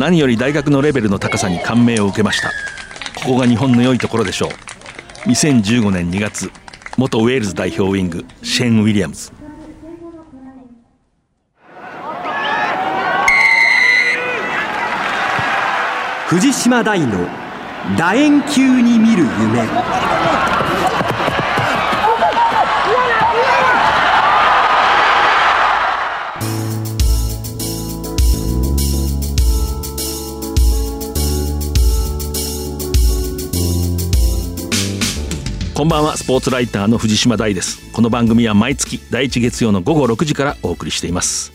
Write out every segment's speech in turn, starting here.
何より大学のレベルの高さに感銘を受けました。ここが日本の良いところでしょう。2015年2月元ウェールズ代表ウィングシェーン・ウィリアムズ。藤島大の楕円球に見る夢。こんばんは。スポーツライターの藤島大です。この番組は毎月第1月曜の午後6時からお送りしています。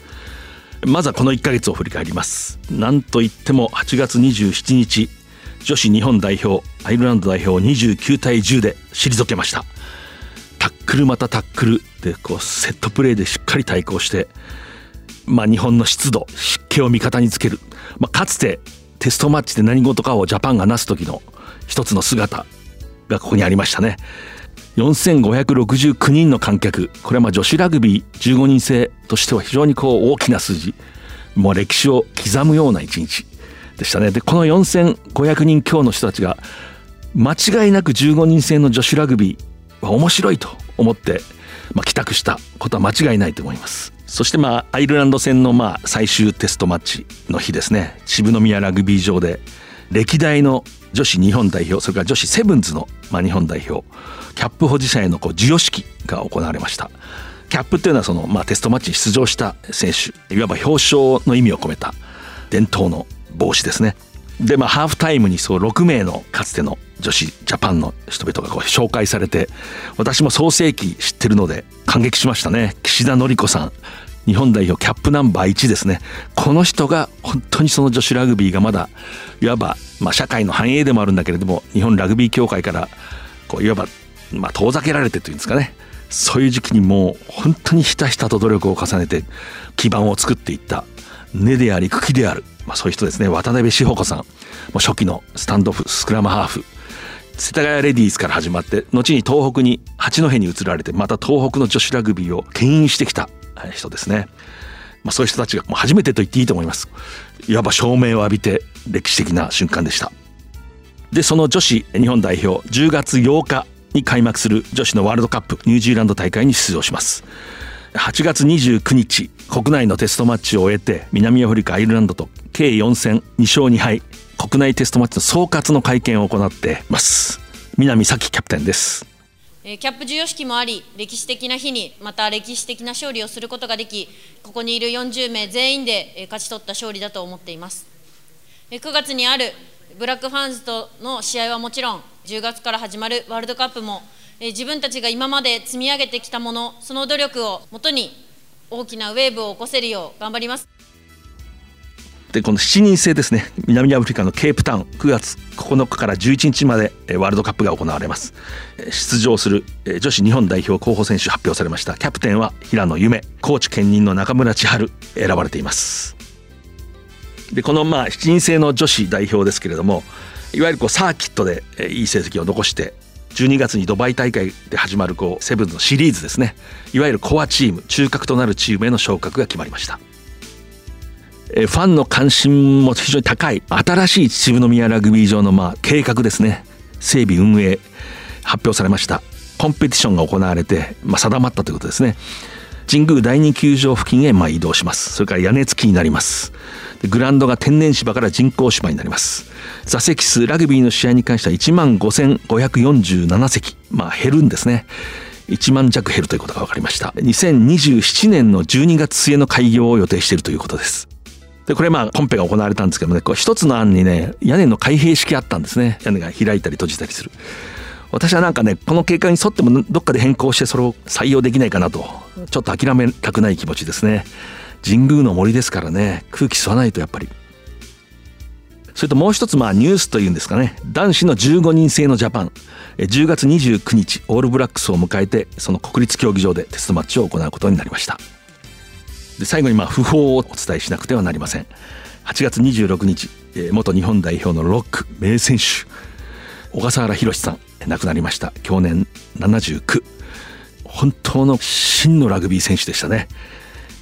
まずはこの1ヶ月を振り返ります。なんといっても8月27日女子日本代表アイルランド代表29対10で退けました。タックルまたタックルでこうセットプレーでしっかり対抗してまあ日本の湿度湿気を味方につける、まあ、かつてテストマッチで何事かをジャパンがなす時の一つの姿。がここにありましたね。4569人の観客。これはまあ女子ラグビー15人制としては非常にこう大きな数字。もう歴史を刻むような一日でしたね。でこの4500人強の人たちが間違いなく15人制の女子ラグビーは面白いと思って、まあ、帰宅したことは間違いないと思います。そしてまあアイルランド戦のまあ最終テストマッチの日ですね。渋宮ラグビー場で歴代の女子日本代表それから女子セブンズの、まあ、日本代表キャップ保持者へのこう授与式が行われました。キャップっていうのはその、まあ、テストマッチに出場した選手いわば表彰の意味を込めた伝統の帽子ですね。でまあハーフタイムにそう6名のかつての女子ジャパンの人々がこう紹介されて私も創世記知ってるので感激しましたね。岸田紀子さん日本代表キャップナンバー1ですね。この人が本当にその女子ラグビーがまだいわば、まあ、社会の繁栄でもあるんだけれども日本ラグビー協会からこういわば、まあ、遠ざけられてというんですかね。そういう時期にもう本当にひたひたと努力を重ねて基盤を作っていった根であり茎である、まあ、そういう人ですね。渡辺志保子さん。もう初期のスタンドオフスクラムハーフ。世田谷レディースから始まって後に東北に八戸に移られてまた東北の女子ラグビーを牽引してきた。人ですね。まあ、そういう人たちが初めてと言っていいと思います。いわば証明を浴びて歴史的な瞬間でした。で、その女子日本代表、10月8日に開幕する女子のワールドカップニュージーランド大会に出場します。8月29日、国内のテストマッチを終えて、南アフリカ、アイルランドと計4戦2勝2敗、国内テストマッチの総括の会見を行っています。南咲キャプテンです。キャップ授与式もあり、歴史的な日に、また歴史的な勝利をすることができ、ここにいる40名全員で勝ち取った勝利だと思っています。9月にあるブラックファンズとの試合はもちろん、10月から始まるワールドカップも、自分たちが今まで積み上げてきたもの、その努力をもとに大きなウェーブを起こせるよう頑張ります。でこの7人制ですね。南アフリカのケープタウン9月9日から11日までワールドカップが行われます。出場する女子日本代表候補選手発表されました。キャプテンは平野夢コーチ兼任の中村千春選ばれています。でこのまあ7人制の女子代表ですけれどもいわゆるこうサーキットでいい成績を残して12月にドバイ大会で始まるこうセブンのシリーズですね。いわゆるコアチーム中核となるチームへの昇格が決まりました。ファンの関心も非常に高い新しい秩父宮ラグビー場のまあ計画ですね。整備運営発表されました。コンペティションが行われて、まあ、定まったということですね。神宮第二球場付近へま移動します。それから屋根付きになります。グラウンドが天然芝から人工芝になります。座席数ラグビーの試合に関しては1万5547席。まあ減るんですね。1万弱減るということが分かりました。2027年の12月末の開業を予定しているということです。で、これまあコンペが行われたんですけどもね、こう一つの案にね、屋根の開閉式あったんですね。屋根が開いたり閉じたりする。私はなんかね、この経過に沿ってもどっかで変更してそれを採用できないかなと、ちょっと諦めたくない気持ちですね。神宮の森ですからね、空気吸わないとやっぱり。それともう一つまあニュースというんですかね、男子の15人制のジャパン、10月29日、オールブラックスを迎えて、その国立競技場でテストマッチを行うことになりました。で最後にまあ訃報をお伝えしなくてはなりません。8月26日、えー、元日本代表のロック名選手小笠原宏さん亡くなりました。去年79本当の真のラグビー選手でしたね。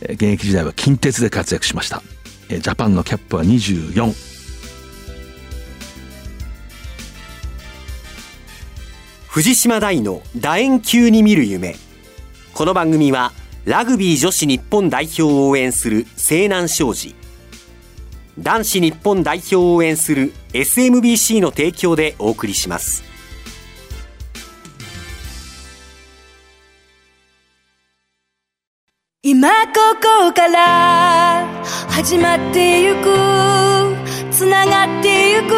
現役時代は近鉄で活躍しました。ジャパンのキャップは24藤島大の楕円球に見る夢。この番組はラグビー女子日本代表を応援する西南商事。男子日本代表を応援する SMBC の提供でお送りします。今ここから始まってゆくつながってゆく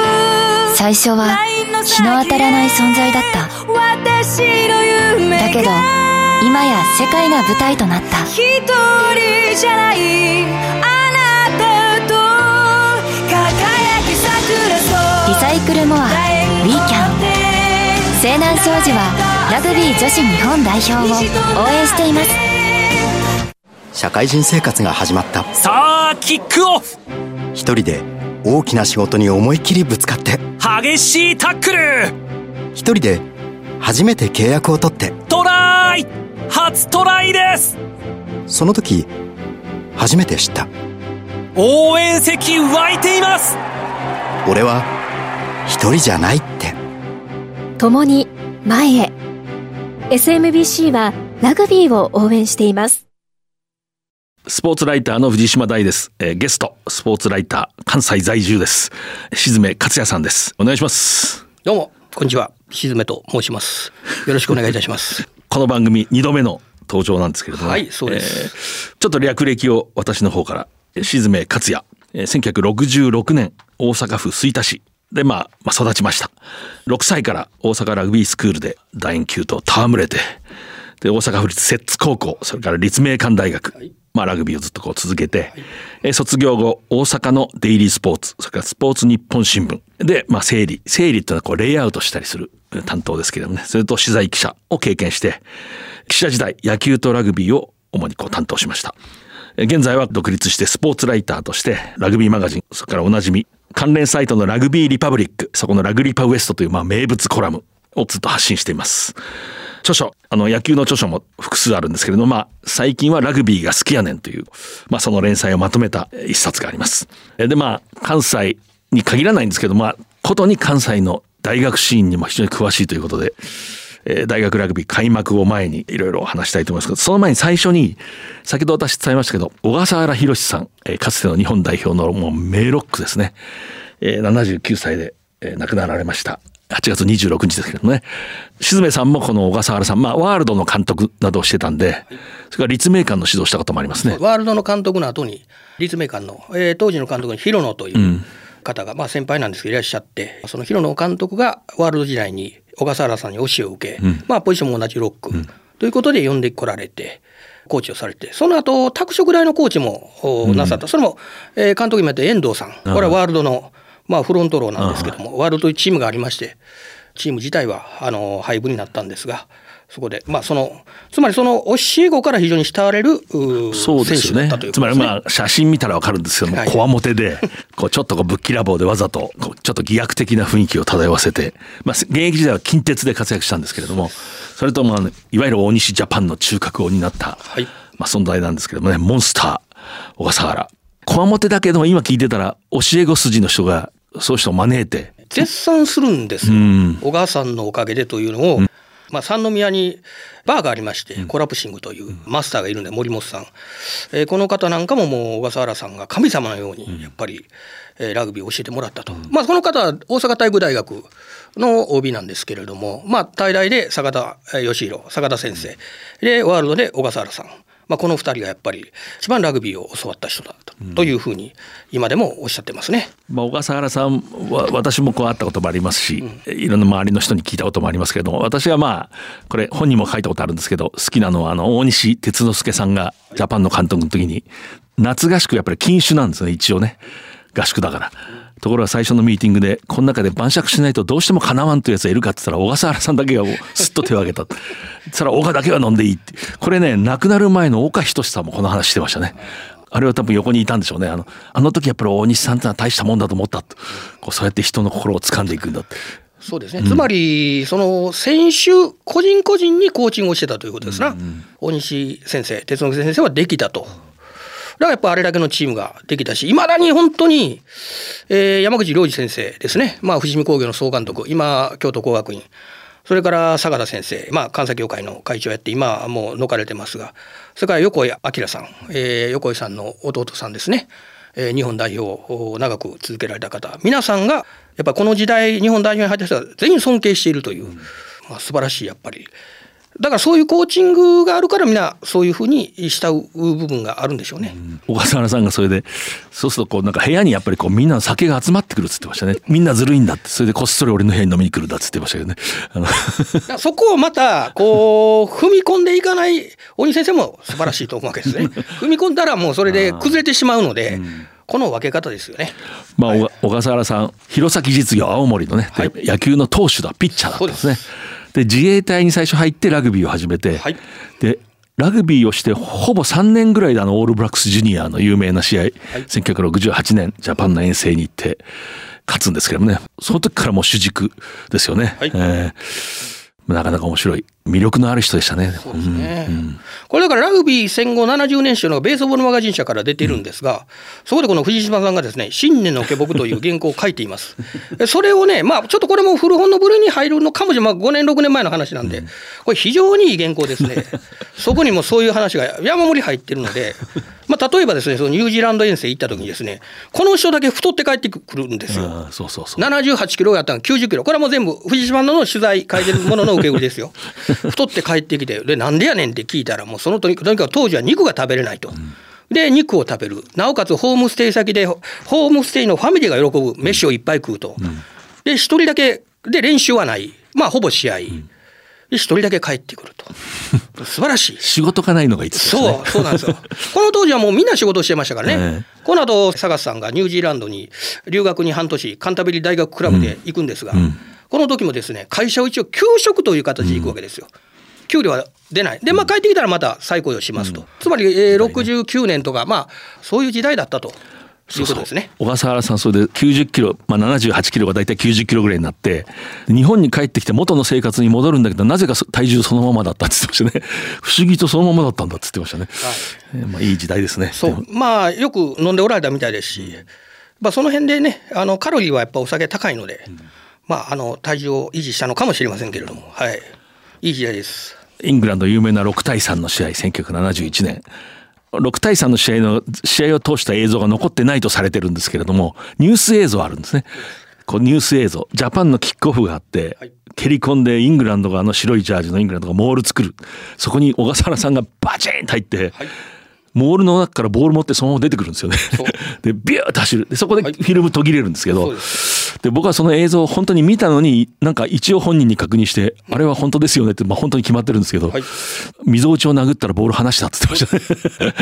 最初は日の当たらない存在だった。私の夢だけど今や世界が舞台となった。一人じゃないあなたと輝き桜そう。リサイクルモアウィーキャン西南商事はラグビー女子日本代表を応援しています。社会人生活が始まった。さあキックオフ。一人で大きな仕事に思いっきりぶつかって。激しいタックル。一人で初めて契約を取って。トライ初トライです。その時初めて知った。応援席湧いています。俺は一人じゃないって。共に前へ。SMBC はラグビーを応援しています。スポーツライターの藤島大です、えーゲストスポーツライター関西在住です。静め克也さんです。お願いします。どうも、こんにちは。しずめと申します。よろしくお願いいたします。この番組2度目の登場なんですけれども、はいそうです。ーちょっと略歴を私の方から。えー静め克也。えー1966年大阪府吹田市。でまあ、まあ、育ちました。6歳から大阪ラグビースクールで楕円球と戯れて。で大阪府立摂津高校それから立命館大学、まあ、ラグビーをずっとこう続けて、えー卒業後大阪のデイリースポーツそれからスポーツ日本新聞で、まあ、整理。整理っていうのはこうレイアウトしたりするえー担当ですけれどもね。それと取材記者を経験して記者時代野球とラグビーを主にこう担当しました。えー現在は独立してスポーツライターとしてラグビーマガジンそれからおなじみ関連サイトのラグビーリパブリックそこのラグリパウエストというまあ名物コラムをずっと発信しています著書あの野球の著書も複数あるんですけれども、まあ、最近はラグビーが好きやねんという、まあ、その連載をまとめた一冊があります。でまあ関西に限らないんですけどまあことに関西の大学シーンにも非常に詳しいということで、え大学ラグビー開幕を前にいろいろ話したいと思いますけどその前に最初に先ほど私伝えましたけど小笠原宏さん、えかつての日本代表のもう名ロックですね、え79歳で、え亡くなられました。8月26日ですけどもね静めさんもこの小笠原さん、まあ、ワールドの監督などをしてたんでそれから立命館の指導したこともありますね。ワールドの監督の後に、立命館の、えー当時の監督に広野という方が、まあ先輩なんですけどいらっしゃって、その広野監督がワールド時代に小笠原さんに教えを受け、まあポジションも同じロック、ということで呼んでこられて、コーチをされて、その後、拓殖大のコーチもおなさった。それも、えー監督になって遠藤さん。これはワールドの、まあフロントローなんですけども、ワールドというチームがありまして、チーム自体はあの廃部になったんですが、そこで、まあ、そのつまりその教え子から非常に慕われるそうですよね。選手だったというつまりまあ写真見たらわかるんですけども、はい。こわもてでこうちょっとこうぶっきらぼうでわざとこうちょっと偽悪的な雰囲気を漂わせて、まあ、現役時代は近鉄で活躍したんですけれどもそれとまあいわゆる大西ジャパンの中核を担った、はい。まあ、存在なんですけどもねモンスター小笠原。こわもてだけど今聞いてたら教え子筋の人がそういう人を招いて。絶賛するんですよ、ん。小川さんのおかげでというのを、まあ、三宮にバーがありまして、コラプシングというマスターがいるんで森本さん、えーこの方なんかももう小笠原さんが神様のようにやっぱり、えーラグビーを教えてもらったと、まあ、この方は大阪体育大学の OB なんですけれども、まあ、大大で坂田えー義弘坂田先生。でワールドで小笠原さんまあ、この2人がやっぱり一番ラグビーを教わった人だと,、というふうに今でもおっしゃってますね。まあ、小笠原さんは私もこう会ったこともありますし、いろんな周りの人に聞いたこともありますけれども私がまあこれ本にも書いたことあるんですけど好きなのはあの大西哲之助さんがジャパンの監督の時に夏合宿やっぱり禁酒なんですね一応ね合宿だから。ところが最初のミーティングでこの中で晩酌しないとどうしてもかなわんというやつがいるかって言ったら小笠原さんだけが すっと手を挙げた。そら岡だけは飲んでいいって。これね亡くなる前の岡仁さんもこの話してましたね。あれは多分横にいたんでしょうね。あの、あの時やっぱり大西さんってのは大したもんだと思ったと。こうそうやって人の心を掴んでいくんだって。そうですね、つまりその選手個人個人にコーチングをしてたということですな、大西先生哲之先生はできたとからやっぱあれだけのチームができたし、いまだに本当に、えー、山口良二先生ですね、まあ、富士見工業の総監督、今、京都工学院、それから坂田先生、まあ、関西協会の会長やって、今もう抜かれてますが、それから横井明さん、えー、横井さんの弟さんですね、えー、日本代表を長く続けられた方、皆さんが、やっぱこの時代、日本代表に入った人は全員尊敬しているという、まあ、素晴らしいやっぱり。だからそういうコーチングがあるからみんなそういうふうに慕う部分があるんでしょうね、うん、小笠原さんがそれでそうするとこうなんか部屋にやっぱりこうみんなの酒が集まってくるっつってましたね。みんなずるいんだってそれでこっそり俺の部屋に飲みに来るんだっつってましたけどねそこをまたこう踏み込んでいかない鬼先生も素晴らしいと思うわけですね。踏み込んだらもうそれで崩れてしまうので、この分け方ですよね。まあ、はい、小笠原さん、弘前実業青森のね、はい、野球の投手だ、ピッチャーだったんですね。で自衛隊に最初入ってラグビーを始めて、はい、でラグビーをしてほぼ3年ぐらいであのオールブラックスジュニアの有名な試合、はい、1968年ジャパンの遠征に行って勝つんですけどもね。その時からもう主軸ですよね。はい、えーなかなか面白い魅力のある人でしたね。そうですね。うんうん、これだからラグビー戦後70年史のベースボールマガジン社から出ているんですが、うん、そこでこの藤島さんがですね、新年の下僕という原稿を書いています。それをね、まあちょっとこれも古本の部類に入るのかもしれない、まあ5年6年前の話なんで、これ非常にいい原稿ですね。そこにもそういう話が山盛り入ってるので、まあ、例えばですねそのニュージーランド遠征行った時にですねこの人だけ太って帰ってくるんですよ。そうそうそう78キロやったの90キロこれはもう全部藤島の取材書いてるものの受け売りですよ。太って帰ってきてでなんでやねんって聞いたらもうそのとにかく当時は肉が食べれないと。で肉を食べるなおかつホームステイ先でホームステイのファミリーが喜ぶ飯をいっぱい食うと。で一人だけで練習はないまあほぼ試合。一人だけ帰ってくると。素晴らしい。仕事がないのがいいですね。そうそうなんですよ。この当時はもうみんな仕事してましたからね、えー、この後佐さんがニュージーランドに留学に半年カンタベリ大学クラブで行くんですが、うん。うん、この時もですね会社を一応給食という形で行くわけですよ、うん給料は出ない。で、まあ、帰ってきたらまた再雇用しますと。うん、つまり、えー、69年とか、まあ、そういう時代だったと。そうそう。ですね。小笠原さんそれで90キロ、まあ、78キロが大体90キロぐらいになって日本に帰ってきて元の生活に戻るんだけどなぜか体重そのままだったって言ってましたね。不思議とそのままだったんだって言ってましたね、はい。えー、まあ、いい時代ですね。そう。まあよく飲んでおられたみたいですし、まあ、その辺でねあのカロリーはやっぱお酒高いので、うん、まああの体重を維持したのかもしれませんけれどもはい。いい時代です。イングランド有名な6対3の試合1971年6対3の試合の試合を通した映像が残ってないとされてるんですけれどもニュース映像あるんですね。こうニュース映像。ジャパンのキックオフがあって、はい、蹴り込んでイングランドがあの白いジャージのイングランドがモール作る。そこに小笠原さんがバチンと入って、はいモールの中からボール持ってそのまま出てくるんですよね。でビューッと走る。でそこでフィルム途切れるんですけど、はい、で僕はその映像を本当に見たのになんか一応本人に確認してあれは本当ですよねって、まあ、本当に決まってるんですけど、はい、溝内を殴ったらボール離したって言ってましたね。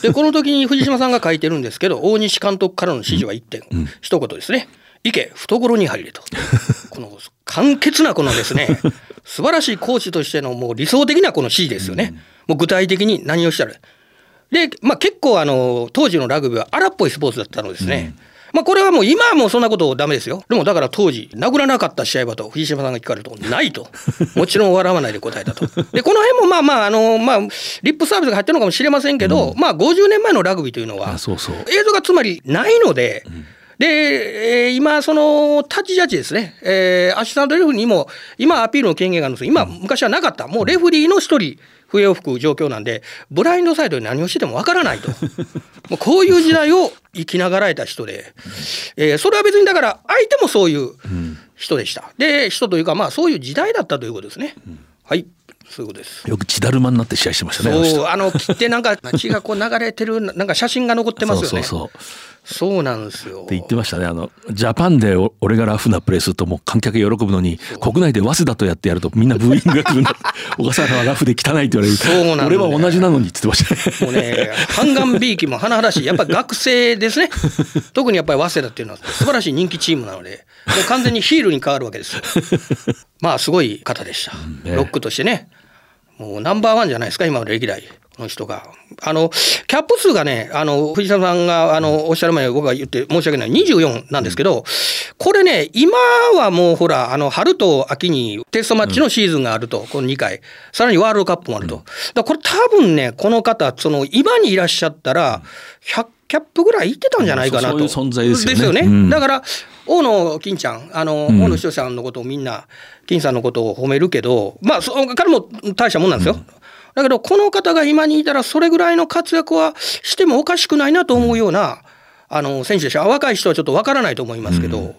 でこの時に藤島さんが書いてるんですけど大西監督からの指示は1点、うん、一言ですね。行け懐に入れと。この簡潔なこのですね。素晴らしいコーチとしてのもう理想的なこの指示ですよね。もう具体的に何をしたらで、まあ、結構あの当時のラグビーは荒っぽいスポーツだったのですね。うん、まあ、これはもう今はもうそんなことダメですよ。でもだから当時、殴らなかった試合はと藤島さんが聞かれると、ないと。もちろん笑わないで答えたと。で、この辺もまあまあ、あの、まあ、リップサービスが入ってるのかもしれませんけど、うん、まあ50年前のラグビーというのは、そうそう映像がつまりないので、うんで、えー、今、そのタッチジャッジですね、えー、アシスタントレフリーにも、今、アピールの権限があるんです今、昔はなかった、もうレフリーの一人、笛を吹く状況なんでブラインドサイドで何をしてもわからないと。もうこういう時代を生きながらえた人で、えー、それは別にだから相手もそういう人でした、で人というかまあそういう時代だったということですね、はい。そういうことです。よく血だるまになって試合してましたね。そう、あの切ってなんか血がこう流れてるなんか写真が残ってますよね。そうそうそうそうなんですよ。って言ってましたね。あのジャパンで俺がラフなプレーするともう観客喜ぶのに国内で早稲田とやってやるとみんなブーイングが来るんだ。小笠原はラフで汚いって言われる。そうなん俺は同じなのにって言ってました、ね。もうね、ハンガンビーキも甚だしい。やっぱり学生ですね。特にやっぱり早稲田っていうのは素晴らしい人気チームなので、もう完全にヒールに変わるわけですよ。まあすごい方でした。ロックとしてね。もうナンバーワンじゃないですか今の歴代の人が。あの、キャップ数がね、あの、藤沢さんが、あの、おっしゃる前に僕が言って申し訳ない、24なんですけど、これね、今はもうほら、あの、春と秋にテストマッチのシーズンがあると、この2回。さらにワールドカップもあると。だからこれ多分ね、この方、その、今にいらっしゃったら、100キャップぐらい行ってたんじゃないかなと。そういう存在ですよねですよね。うんだから、大野金ちゃん、あの、ん大野仁さんのことをみんな、金さんのことを褒めるけど、まあ、そ彼も大したもんなんですよ。だけど、この方が今にいたら、それぐらいの活躍はしてもおかしくないなと思うような、あの、選手でした。若い人はちょっとわからないと思いますけど、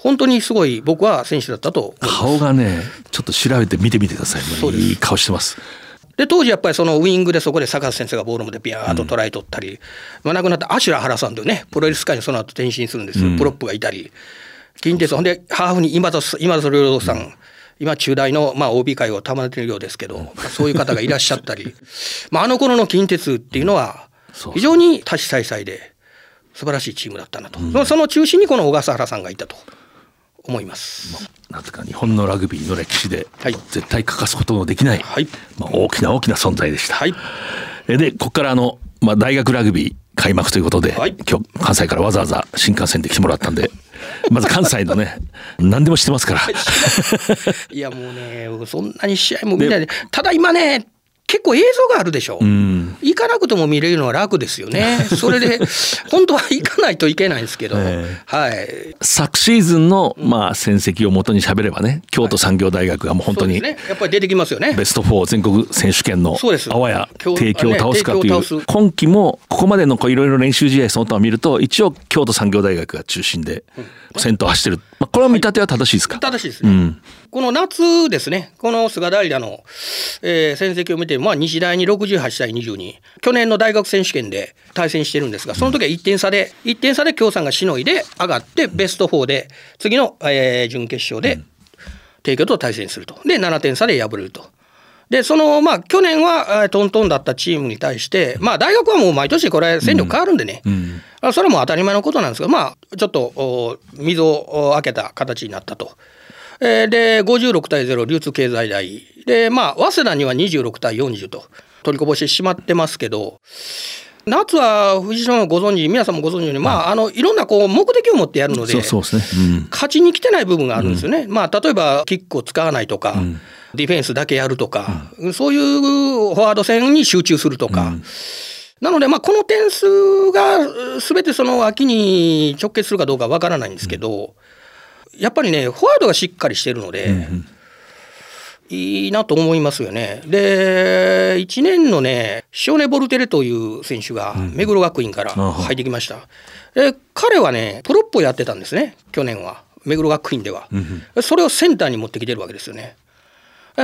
本当にすごい僕は選手だったと。顔がねちょっと調べて見てみてください。そういい顔してます。で当時やっぱりそのウイングでそこで坂田先生がボールまでビャーっとトライ取ったり、まあ、亡くなったアシュラ原さんというねプロレス界にその後転身するんですよ、プロップがいたり近鉄ほんでハーフに今田今田さん、今中大のまあ OB 会を束ねているようですけど、まあそういう方がいらっしゃったり。まああの頃の近鉄っていうのは非常に多種多彩で素晴らしいチームだったなと、その中心にこの小笠原さんがいたと思います。なんていうか日本のラグビーの歴史ではい。絶対欠かすことのできない、はい。まあ、大きな大きな存在でした。はい。えでここからあの、まあ、大学ラグビー開幕ということで、はい。今日関西からわざわざ新幹線で来てもらったんで まず関西のね何でも知ってますから。いやもうね、そんなに試合も見ないで、ただ今ね、結構映像があるでしょ。うん行かなくても見れるのは楽ですよね。それで、本当は行かないといけないんですけど、えはい。昨シーズンの、まあ、戦績をもとに喋ればね京都産業大学がもう本当にね。やっぱり出てきますよね。ベスト4全国選手権のあわや帝京を倒すかというね今季もここまでのこういろいろ練習試合その他を見ると一応京都産業大学が中心で先頭を走ってる、まあ、これは見立ては正しいですか、正しいですね。うんこの夏ですね、この菅平の、えー戦績を見て、まあ、日大に68対22、去年の大学選手権で対戦してるんですが、その時は1点差で、1点差で京さんがしのいで上がって、ベスト4で、次の、えー準決勝で帝京と対戦すると。で、7点差で敗れると。で、その、まあ、去年はえートントンだったチームに対して、まあ、大学はもう毎年これ、戦力変わるんでね、うん。あそれはもう当たり前のことなんですが、まあ、ちょっとお溝を開けた形になったと。えーで、56対0、流通経済大。で、まあ、早稲田には26対40と取りこぼしてしまってますけど、夏は藤島もご存知、皆さんもご存知のように、まあ、あの、いろんなこう目的を持ってやるので、勝ちに来てない部分があるんですよね。まあ、例えば、キックを使わないとか、ディフェンスだけやるとか、そういうフォワード戦に集中するとか。なので、まあ、この点数がすべてその秋に直結するかどうかわからないんですけど、やっぱりね、フォワードがしっかりしてるので、いいなと思いますよね。で、1年のね、シオネ・ボルテレという選手が目黒学院から入ってきました。で彼はね、プロップをやってたんですね、去年は、目黒学院では。それをセンターに持ってきてるわけですよね。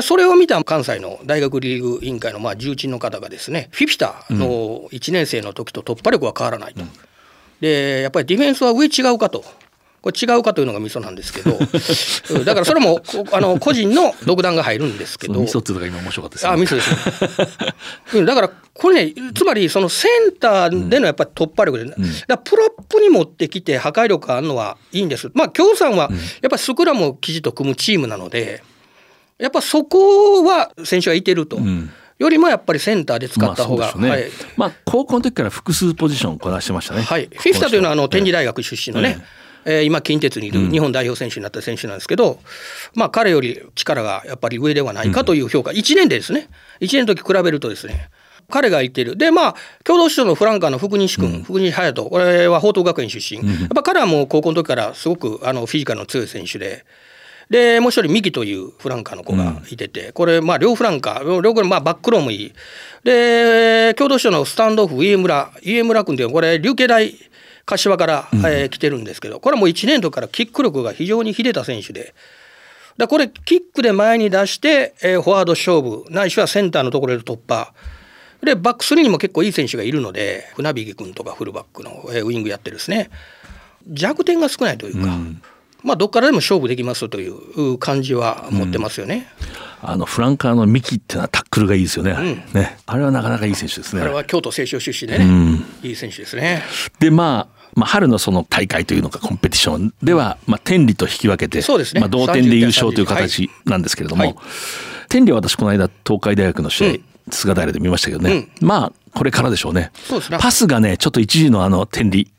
それを見た関西の大学リーグ委員会のまあ重鎮の方がですね、フィフィタの1年生の時と突破力は変わらないと。で、やっぱりディフェンスは上違うかと。これ違うかというのがミソなんですけど、う んだからそれもこあの個人の独断が入るんですけど。その味噌っていうのが今面白かったですよあ、ねミスですね。うんだから、これね、つまりそのセンターでのやっぱり突破力で、だからプロップに持ってきて破壊力があるのはいいんです。まあ、京さんはやっぱりスクラムを記事と組むチームなので、やっぱそこは選手がいてると。ん。よりもやっぱりセンターで使まあった方が、そうですね。はい。まあ高校の時から複数ポジションをこなしてましたね。はい、フィフタというのはあの天理大大学出身のね、えー今近鉄にいる日本代表選手になった選手なんですけど、まあ彼より力がやっぱり上ではないかという評価、1年でですね。1年の時比べるとですね。彼が言っている。でまあ共同首長のフランカーの福西君、福西隼人。これは報徳学園出身、やっぱ彼はもう高校の時からすごくあのフィジカルの強い選手で。でもう一人、ミキというフランカーの子がいてて、これ、まあ、両フランカー、両方、まあ、バックローもいい。で、共同首長のスタンドオフ、家村、家村君ってこれ、琉球大柏から、えー来てるんですけど、これはもう1年度からキック力が非常に秀でた選手で、だこれ、キックで前に出して、えーフォワード勝負、ないしはセンターのところで突破。で、バックスリーにも結構いい選手がいるので、船引君とかフルバックの、えーウイングやってですね、弱点が少ないというか、まあ、どっからでも勝負できますという感じは持ってますよね。あのフランカーのミキっていうのはタックルがいいですよね,、ね。あれはなかなかいい選手ですね。あれは京都清少出身でね、いい選手ですね。でまあまあ、春のその大会というのかコンペティションでは、まあ、天理と引き分けて、そうですね。まあ、同点で優勝という形なんですけれども、はい。天理は私この間東海大学の試合、菅平で見ましたけどね、まあこれからでしょうね。ね。パスがねちょっと一時のあの天理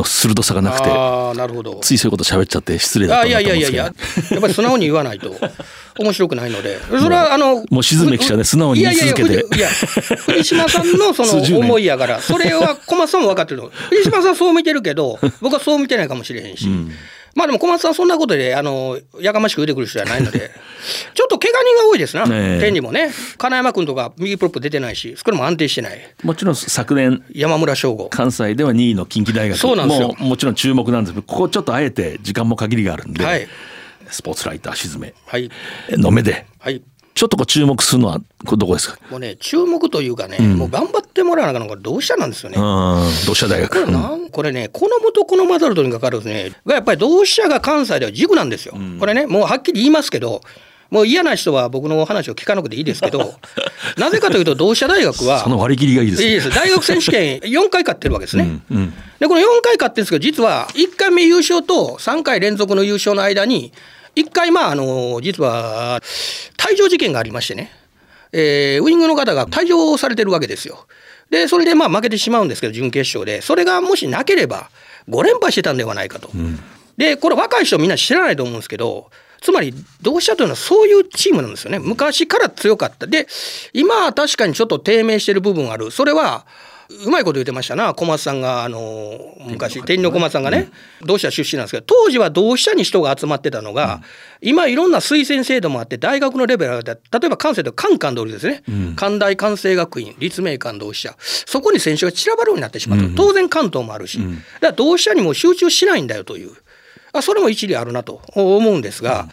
の鋭さがなくてああなるほど。ついそういうこと喋っちゃって失礼だったあいやなと思うんいやいですけどやいややっぱり素直に言わないと面白くないので。それはあのもう静め記者ね素直に言い続けていやいやいや藤島さんのその 思いやからそれは小松さんも分かってる。の藤島さんそう見てるけど僕はそう見てないかもしれへんし、まあでも小松さんそんなことであのやかましく言うてくる人じゃないので ちょっと怪我人が多いですな、天理もね。金山君とか右プロップ出てないしそれも安定してない。もちろん昨年山村翔吾。関西では2位の近畿大学。そうなんですよ。ももちろん注目なんです。けどここちょっとあえて時間も限りがあるんで、はい。スポーツライター沈めはい。の目ではいちょっとこう注目するのはどこですか？もうね注目というかね、もう頑張ってもらわなあかんのが同志社なんですよね。うん。同志社大学？これなんこれね、このむとこのマザルトにかかるね、がやっぱり同志社が関西では軸なんですよ。これね、もうはっきり言いますけど、もう嫌な人は僕のお話を聞かなくていいですけど、なぜかというと、同志社大学は、その割り切りがいいですね。いいです。大学選手権4回勝ってるわけですね。うんうん。で、この4回勝ってるんですけど、実は1回目優勝と3回連続の優勝の間に、1回、まあ、あの、実は、退場事件がありましてね、えーウイングの方が退場されてるわけですよ。で、それでまあ負けてしまうんですけど、準決勝で、それがもしなければ、5連敗してたんではないかと。で、これ、若い人みんな知らないと思うんですけど、つまり、同志社というのはそういうチームなんですよね。昔から強かった。で、今は確かにちょっと低迷してる部分がある。それは、うまいこと言ってましたな、小松さんが、あの昔、天理の小松さんがね、同志社出身なんですけど、当時は同志社に人が集まってたのが、今、いろんな推薦制度もあって、大学のレベルが例えば関西で関関通りですね、関大関西学院、立命館同志社、そこに選手が散らばるようになってしまった、当然関東もあるし、だから同志社にも集中しないんだよという。あそれも一理あるなと思うんですが、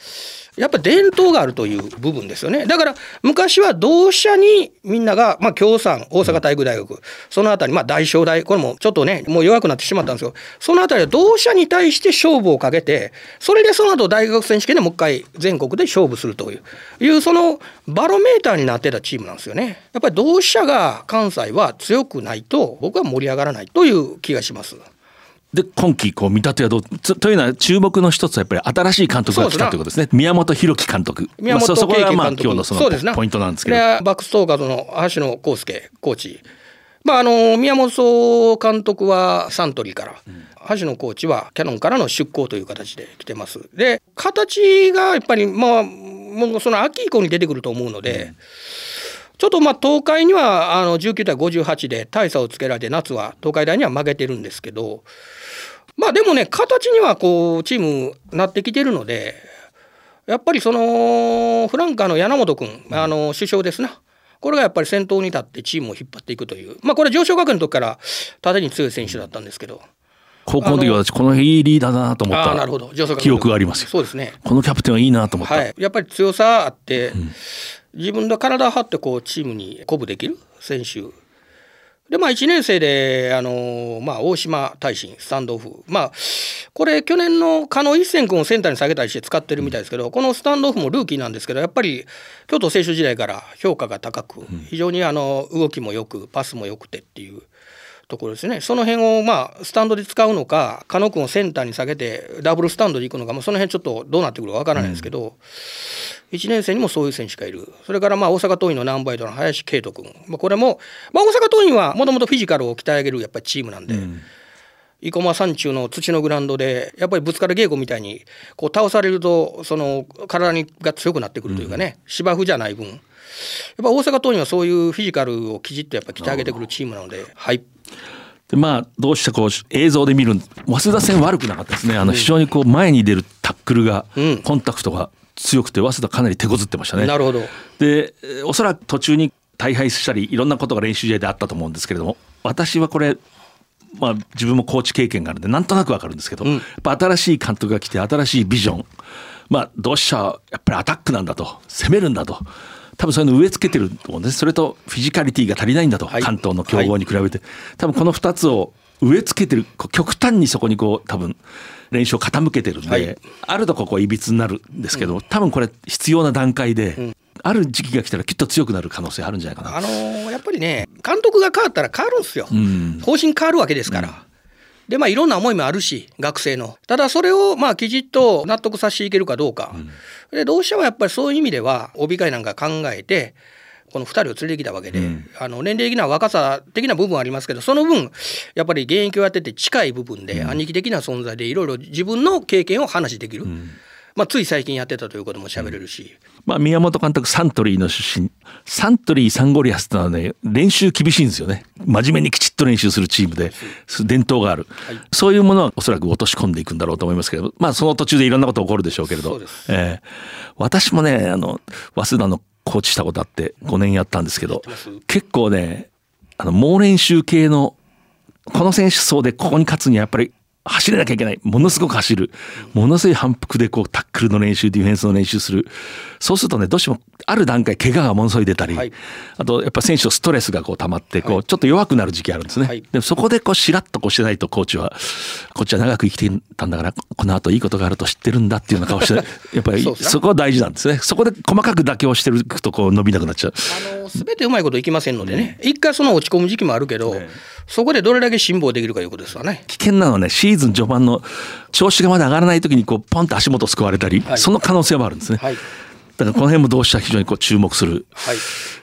やっぱ伝統があるという部分ですよね。だから昔は同社にみんなが、まあ、共産、大阪体育大学、そのあたり、まあ、大正大、これもちょっとね、もう弱くなってしまったんですけど、そのあたりは同社に対して勝負をかけて、それでその後大学選手権でもう一回全国で勝負するという、いうそのバロメーターになってたチームなんですよね。やっぱり同社が関西は強くないと、僕は盛り上がらないという気がします。で今季こう見立てはどう？つというのは注目の一つはやっぱり新しい監督が来たということですね。宮本浩樹監督。宮本まあそそこがまあ今日のそのポイントなんですけど。でバックストーカーズの橋野康介コーチ。まああの宮本監督はサントリーから、橋野コーチはキャノンからの出向という形で来てます。で形がやっぱりまあもうその秋以降に出てくると思うので、ちょっとまあ東海にはあの19対58で大差をつけられて夏は東海大には負けてるんですけどまあでもね形にはこうチームなってきてるのでやっぱりそのフランカーの柳本君あの首相ですな。これがやっぱり先頭に立ってチームを引っ張っていくという。まあこれ上昇学園の時から縦に強い選手だったんですけど。高校の時は私このいいリーダーだなと思っああなるほど。記憶がありますよ。そうですね。このキャプテンはいいなと思った、はい、やっぱり強さあって、自分の体を張ってこうチームに鼓舞できる選手。でまあ1年生であの、まあ、大島大臣スタンドオフ。まあこれ去年の加納一戦君をセンターに下げたりして使ってるみたいですけどこのスタンドオフもルーキーなんですけどやっぱり京都清州時代から評価が高く非常にあの動きもよくパスもよくてっていう。ところですね。その辺をまあスタンドで使うのか加納君をセンターに下げてダブルスタンドで行くのか、まあ、その辺ちょっとどうなってくるかわからないんですけど、1年生にもそういう選手がいる。それからまあ大阪桐蔭のナンバイトの林圭斗君、まあ、これも、まあ、大阪桐蔭はもともとフィジカルを鍛え上げるやっぱりチームなんで。生駒山中の土のグラウンドでやっぱりぶつかる稽古みたいにこう倒されるとその体にが強くなってくるというかね、芝生じゃない分。やっぱ大阪桐蔭はそういうフィジカルをきちっとやっぱ鍛え上げてくるチームなので。はい。でまあどうしたこう映像で見る早稲田戦悪くなかったですね。あの非常にこう前に出るタックルが、うん。コンタクトが強くて早稲田かなり手こずってましたね。なるほど。でえーおそらく途中に大敗したりいろんなことが練習試合であったと思うんですけれども私はこれまあ自分もコーチ経験があるんでなんとなくわかるんですけど、うん。新しい監督が来て新しいビジョンまあどうしたらやっぱりアタックなんだと攻めるんだと多分そういうの植え付けてると思うんです。それとフィジカリティが足りないんだと、はい。関東の強豪に比べて、多分この2つを植え付けてる極端にそこにこう多分練習を傾けてるんで、はい。あるとここういびつになるんですけど、多分これ必要な段階で、ある時期が来たらきっと強くなる可能性あるんじゃないかな。あのーやっぱりね監督が変わったら変わるんですよ、ん。方針変わるわけですから。でまあいろんな思いもあるし学生の。ただそれをまあきちっと納得させていけるかどうか、で同志社はやっぱりそういう意味では帯会なんか考えてこの2人を連れてきたわけで、あの年齢的な若さ的な部分はありますけどその分やっぱり現役をやってて近い部分で、兄貴的な存在でいろいろ自分の経験を話できる。まあ、つい最近やってたということも喋れるし、まあ、宮本監督サントリーの出身。サントリーサンゴリアスってのはね練習厳しいんですよね。真面目にきちっと練習するチームで。伝統がある、はい、そういうものはおそらく落とし込んでいくんだろうと思いますけどまあその途中でいろんなこと起こるでしょうけれど、えー、私もねあの早稲田のコーチしたことあって5年やったんですけど結構ねあの猛練習系のこの選手層でここに勝つにはやっぱり走れなきゃいけない。ものすごく走る。ものすごい反復でこうタックルの練習、ディフェンスの練習する。そうするとね、どうしてもある段階怪我がものすごい出たり、はい、あとやっぱ選手のストレスがこう溜まってこう、ちょっと弱くなる時期あるんですね。はい、でもそこでこうしらっとこうしてないとコーチは、こっちは長く生きてたんだから、この後いいことがあると知ってるんだっていうような顔して、やっぱりそこは大事なんですね。そこで細かく妥協してるとこう伸びなくなっちゃう。あの、すべてうまいこといきませんのでね、一回その落ち込む時期もあるけど、ねそこでどれだけ辛抱できるかいうことですわね。危険なのはね、シーズン序盤の調子がまだ上がらない時にこうポンと足元を救われたり、はい、その可能性もあるんですね。はい、だからこの辺も同志社非常にこう注目する。はい、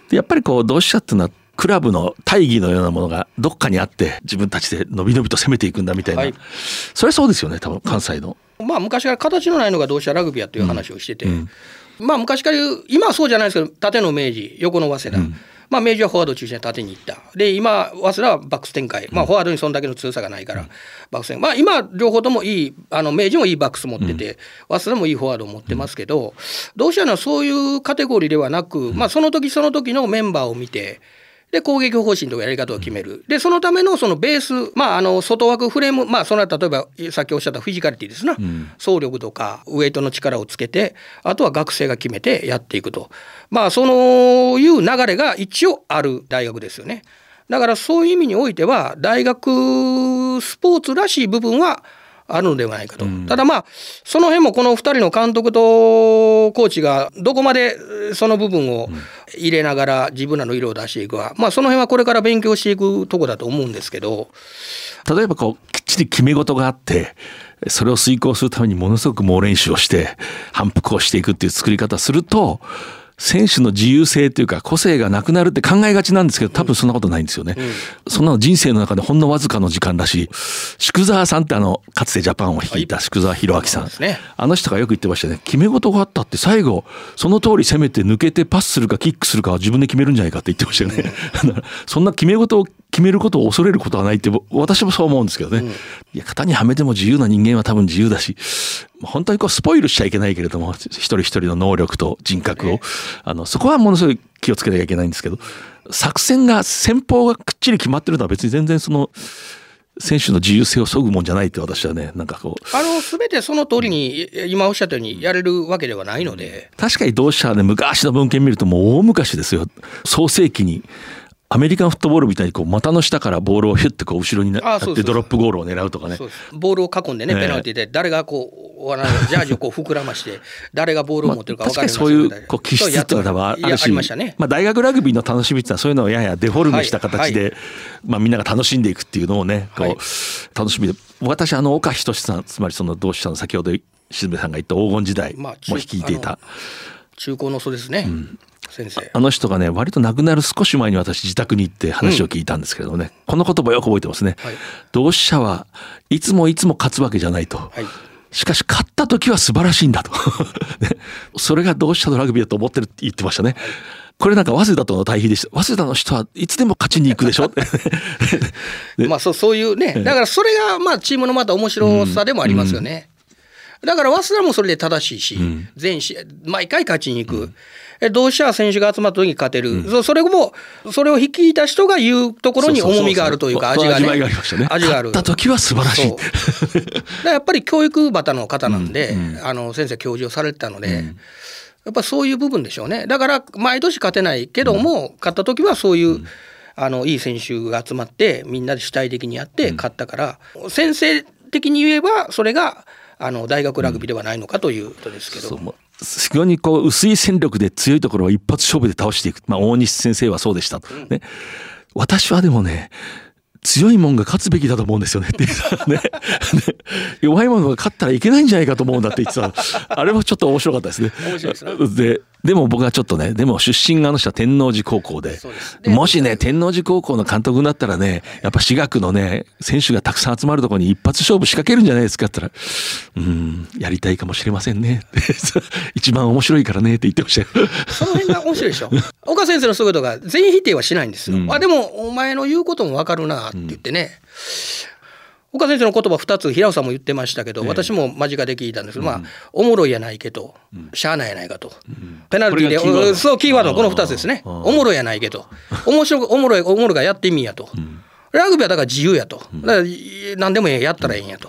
でやっぱりこう同志社っていうのはクラブの大義のようなものがどっかにあって自分たちで伸び伸びと攻めていくんだみたいな、はい、それはそうですよね多分関西の。まあ昔から形のないのが同志社ラグビーやという話をしてて、うん。うん、まあ昔から今はそうじゃないですけど縦の明治横の早稲田、うんまあ、明治はフォワード中心に縦にいった。で、今、早稲田はバックス展開。まあ、フォワードにそんだけの強さがないから、バックス展開。まあ、今、両方ともいい、あの、明治もいいバックス持ってて、早稲田もいいフォワードを持ってますけど、どうしたらそういうカテゴリーではなく、まあ、その時その時のメンバーを見て、で攻撃方針とかやり方を決める。でそのためのそのベース、まあ、あの外枠フレーム、まあ、その例えばさっきおっしゃったフィジカリティですな、うん、走力とかウエイトの力をつけてあとは学生が決めてやっていくと、まあ、そういう流れが一応ある大学ですよね。だからそういう意味においては大学スポーツらしい部分はあるのではないかと、うん、ただまあその辺もこの2人の監督とコーチがどこまでその部分を入れながら自分らの色を出していくか、まあその辺はこれから勉強していくとこだと思うんですけど。例えばこうきっちり決め事があってそれを遂行するためにものすごく猛練習をして反復をしていくっていう作り方すると選手の自由性というか個性がなくなるって考えがちなんですけど多分そんなことないんですよね、うん、そんなの人生の中でほんのわずかの時間だし宿澤さんってあのかつてジャパンを率いた宿澤弘明さん、はいね、あの人がよく言ってましたね。決め事があったって最後その通り攻めて抜けてパスするかキックするかは自分で決めるんじゃないかって言ってましたよね、うん、そんな決め事を決めることを恐れることはないって私もそう思うんですけどね、うん、いや型にはめても自由な人間は多分自由だし本当にこうスポイルしちゃいけないけれども一人一人の能力と人格を、あのそこはものすごい気をつけなきゃいけないんですけど作戦が戦法がくっちり決まってるのは別に全然その。選手の自由性を削ぐもんじゃないって私はねなんかこう。あの全てその通りに今おっしゃったようにやれるわけではないので。確かに同志社はね昔の文献見るともう大昔ですよ。創世紀にアメリカンフットボールみたいにこう股の下からボールをヒュッてこう後ろになってドロップゴールを狙うとかね。ボールを囲んでねペナルティで誰がこうジャージをこう膨らまして 誰がボールを持ってるか分かりますそういうこう気質とかはあるしまね、まあ、大学ラグビーの楽しみっていうのはそういうのをややデフォルメした形で、まあ、みんなが楽しんでいくっていうのをねこう楽しみで。私あの岡仁さんつまりその同志社の先ほど静部さんが言った黄金時代も率いていた。中高の祖ですね、うん先生。あの人がね割と亡くなる少し前に私自宅に行って話を聞いたんですけれどもね、うん、この言葉よく覚えてますね、はい、同志社はいつもいつも勝つわけじゃないと、はい、しかし勝った時は素晴らしいんだと。それが同志社のラグビーだと思ってるって言ってましたね、はい。これなんか早稲田との対比でした。早稲田の人はいつでも勝ちに行くでしょ？まあそうそういうね。だからそれがまあチームのまた面白さでもありますよね。うん。うん、だから早稲田もそれで正しいし、うん、全試合毎回勝ちに行く。同志社選手が集まった時に勝てる、うん、それもそれを率いた人が言うところに重みがあるというか味がね。味がある。った時は素晴らしい。やっぱり教育バタの方なんで、うんうん、あの先生教授をされてたので、うん、やっぱそういう部分でしょうね。だから毎年勝てないけども、勝った時はそういう、あのいい選手が集まってみんなで主体的にやって勝ったから、先生的に言えばそれがあの大学ラグビーではないのかということですけど。非常にこう薄い戦力で強いところを一発勝負で倒していく、まあ、大西先生はそうでしたと、ね、私はでもね強いもんが勝つべきだと思うんですよね。って言った。ね。弱いものが勝ったらいけないんじゃないかと思うんだって言ってた。あれもちょっと面白かったですね。ででも僕はちょっとね、でも出身があの人は天王寺高校で、もしね、天王寺高校の監督になったらね、やっぱ私学のね、選手がたくさん集まるところに一発勝負仕掛けるんじゃないですかって言ったら、うん、やりたいかもしれませんね。一番面白いからねって言ってましたよ。その辺が面白いでしょ。岡先生のそういうことが全否定はしないんですよ。うんあでもお前の言うこともわかるなって言ってね。岡先生の言葉2つ平尾さんも言ってましたけど、ええ。私も間近で聞いたんですけど、まあおもろいやないけど、しゃあないやないかと、ペナルティーでキーそうキーワードのこの2つですね。おもろいやないけど 面白いおもろいおもろいがやってみんやと、ラグビーはだから自由やと、だから何でもええやったらええんやと。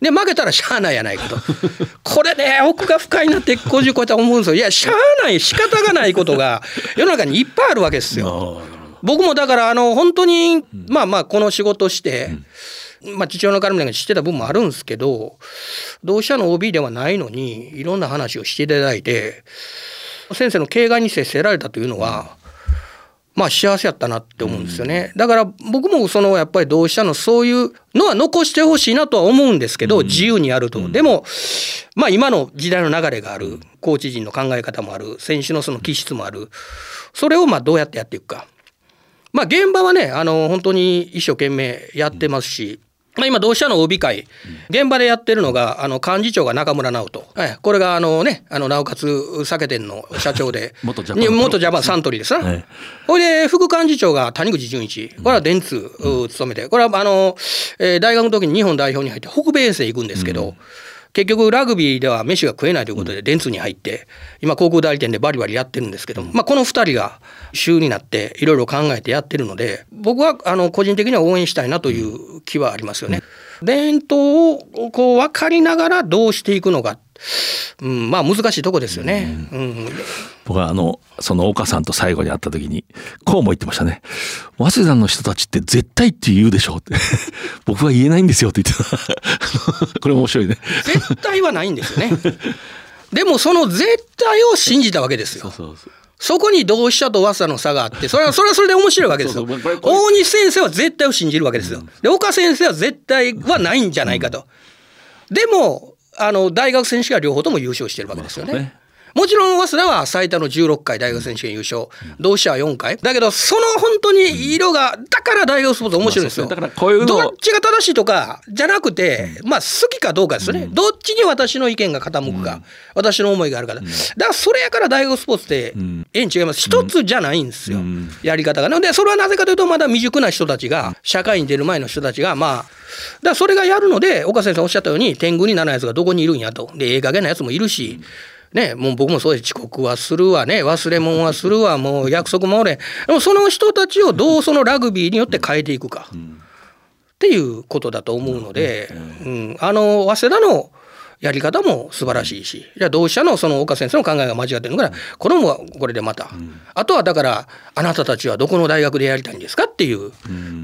で負けたらしゃあないやないかと。これね奥が深いなって50超えたら思うんですよ。いやしゃあない仕方がないことが 世の中にいっぱいあるわけですよ。僕もだからあの本当にまあまあこの仕事して、まあ父親の絡みなんか知ってた部分もあるんですけど同志社の OB ではないのにいろんな話をしていただいて先生の敬愛に接せられたというのは、まあ幸せやったなって思うんですよね。だから僕もそのやっぱり同志社のそういうのは残してほしいなとは思うんですけど、自由にやると。でもまあ今の時代の流れがあるコーチ陣の考え方もある選手のその気質もあるそれをまあどうやってやっていくか。まあ現場はねあの本当に一生懸命やってますし、まあ、今同志社の OB 会。現場でやってるのがあの幹事長が中村直人、はい、これがあのねあのなおかつ酒店の社長で。元ジャパンサントリーですな。はいほいで副幹事長が谷口純一。これは電通う務めて。これはあの、えー大学の時に日本代表に入って北米遠征行くんですけど、結局ラグビーでは飯が食えないということで電通に入って今航空代理店でバリバリやってるんですけど、まあ、この2人が週になっていろいろ考えてやってるので僕はあの個人的には応援したいなという気はありますよね。伝統をこう分かりながらどうしていくのか、うん、まあ難しいとこですよね。うん僕はあの、その岡さんと最後に会った時に、こうも言ってましたね。早稲田の人たちって絶対って言うでしょうって。僕は言えないんですよって言ってた。これ面白いね。絶対はないんですよね。でもその絶対を信じたわけですよ。そうそうそこに同志社と早稲田の差があって、それはそれはそれで面白いわけですよ。大西先生は絶対を信じるわけですよ。で、岡先生は絶対はないんじゃないかと。でも、あの、大学選手が両方とも優勝してるわけですよね。ねもちろん早稲田は最多の16回大学選手権優勝、同志社は4回。だけど、その本当に色が、だから大学スポーツ面白いんですよ。まあだからこういうどっちが正しいとかじゃなくて、まあ好きかどうかですよね。どっちに私の意見が傾くか、私の思いがあるから。だからそれやから大学スポーツって、ええん違います。一つじゃないんですよ。やり方が。で、それはなぜかというと、まだ未熟な人たちが、社会に出る前の人たちが、まあ、だからそれがやるので、岡先生おっしゃったように、天狗にならないやつがどこにいるんやと。で、ええ加減なやつもいるし、ね、もう僕もそうです。遅刻はするわね。忘れ物はするわ。もう約束も俺でもその人たちをどうそのラグビーによって変えていくか、っていうことだと思うので、うん、あの早稲田のやり方も素晴らしいしじゃあ同志社のその岡先生の考えが間違ってるからこれもこれでまた、あとはだからあなたたちはどこの大学でやりたいんですかっていう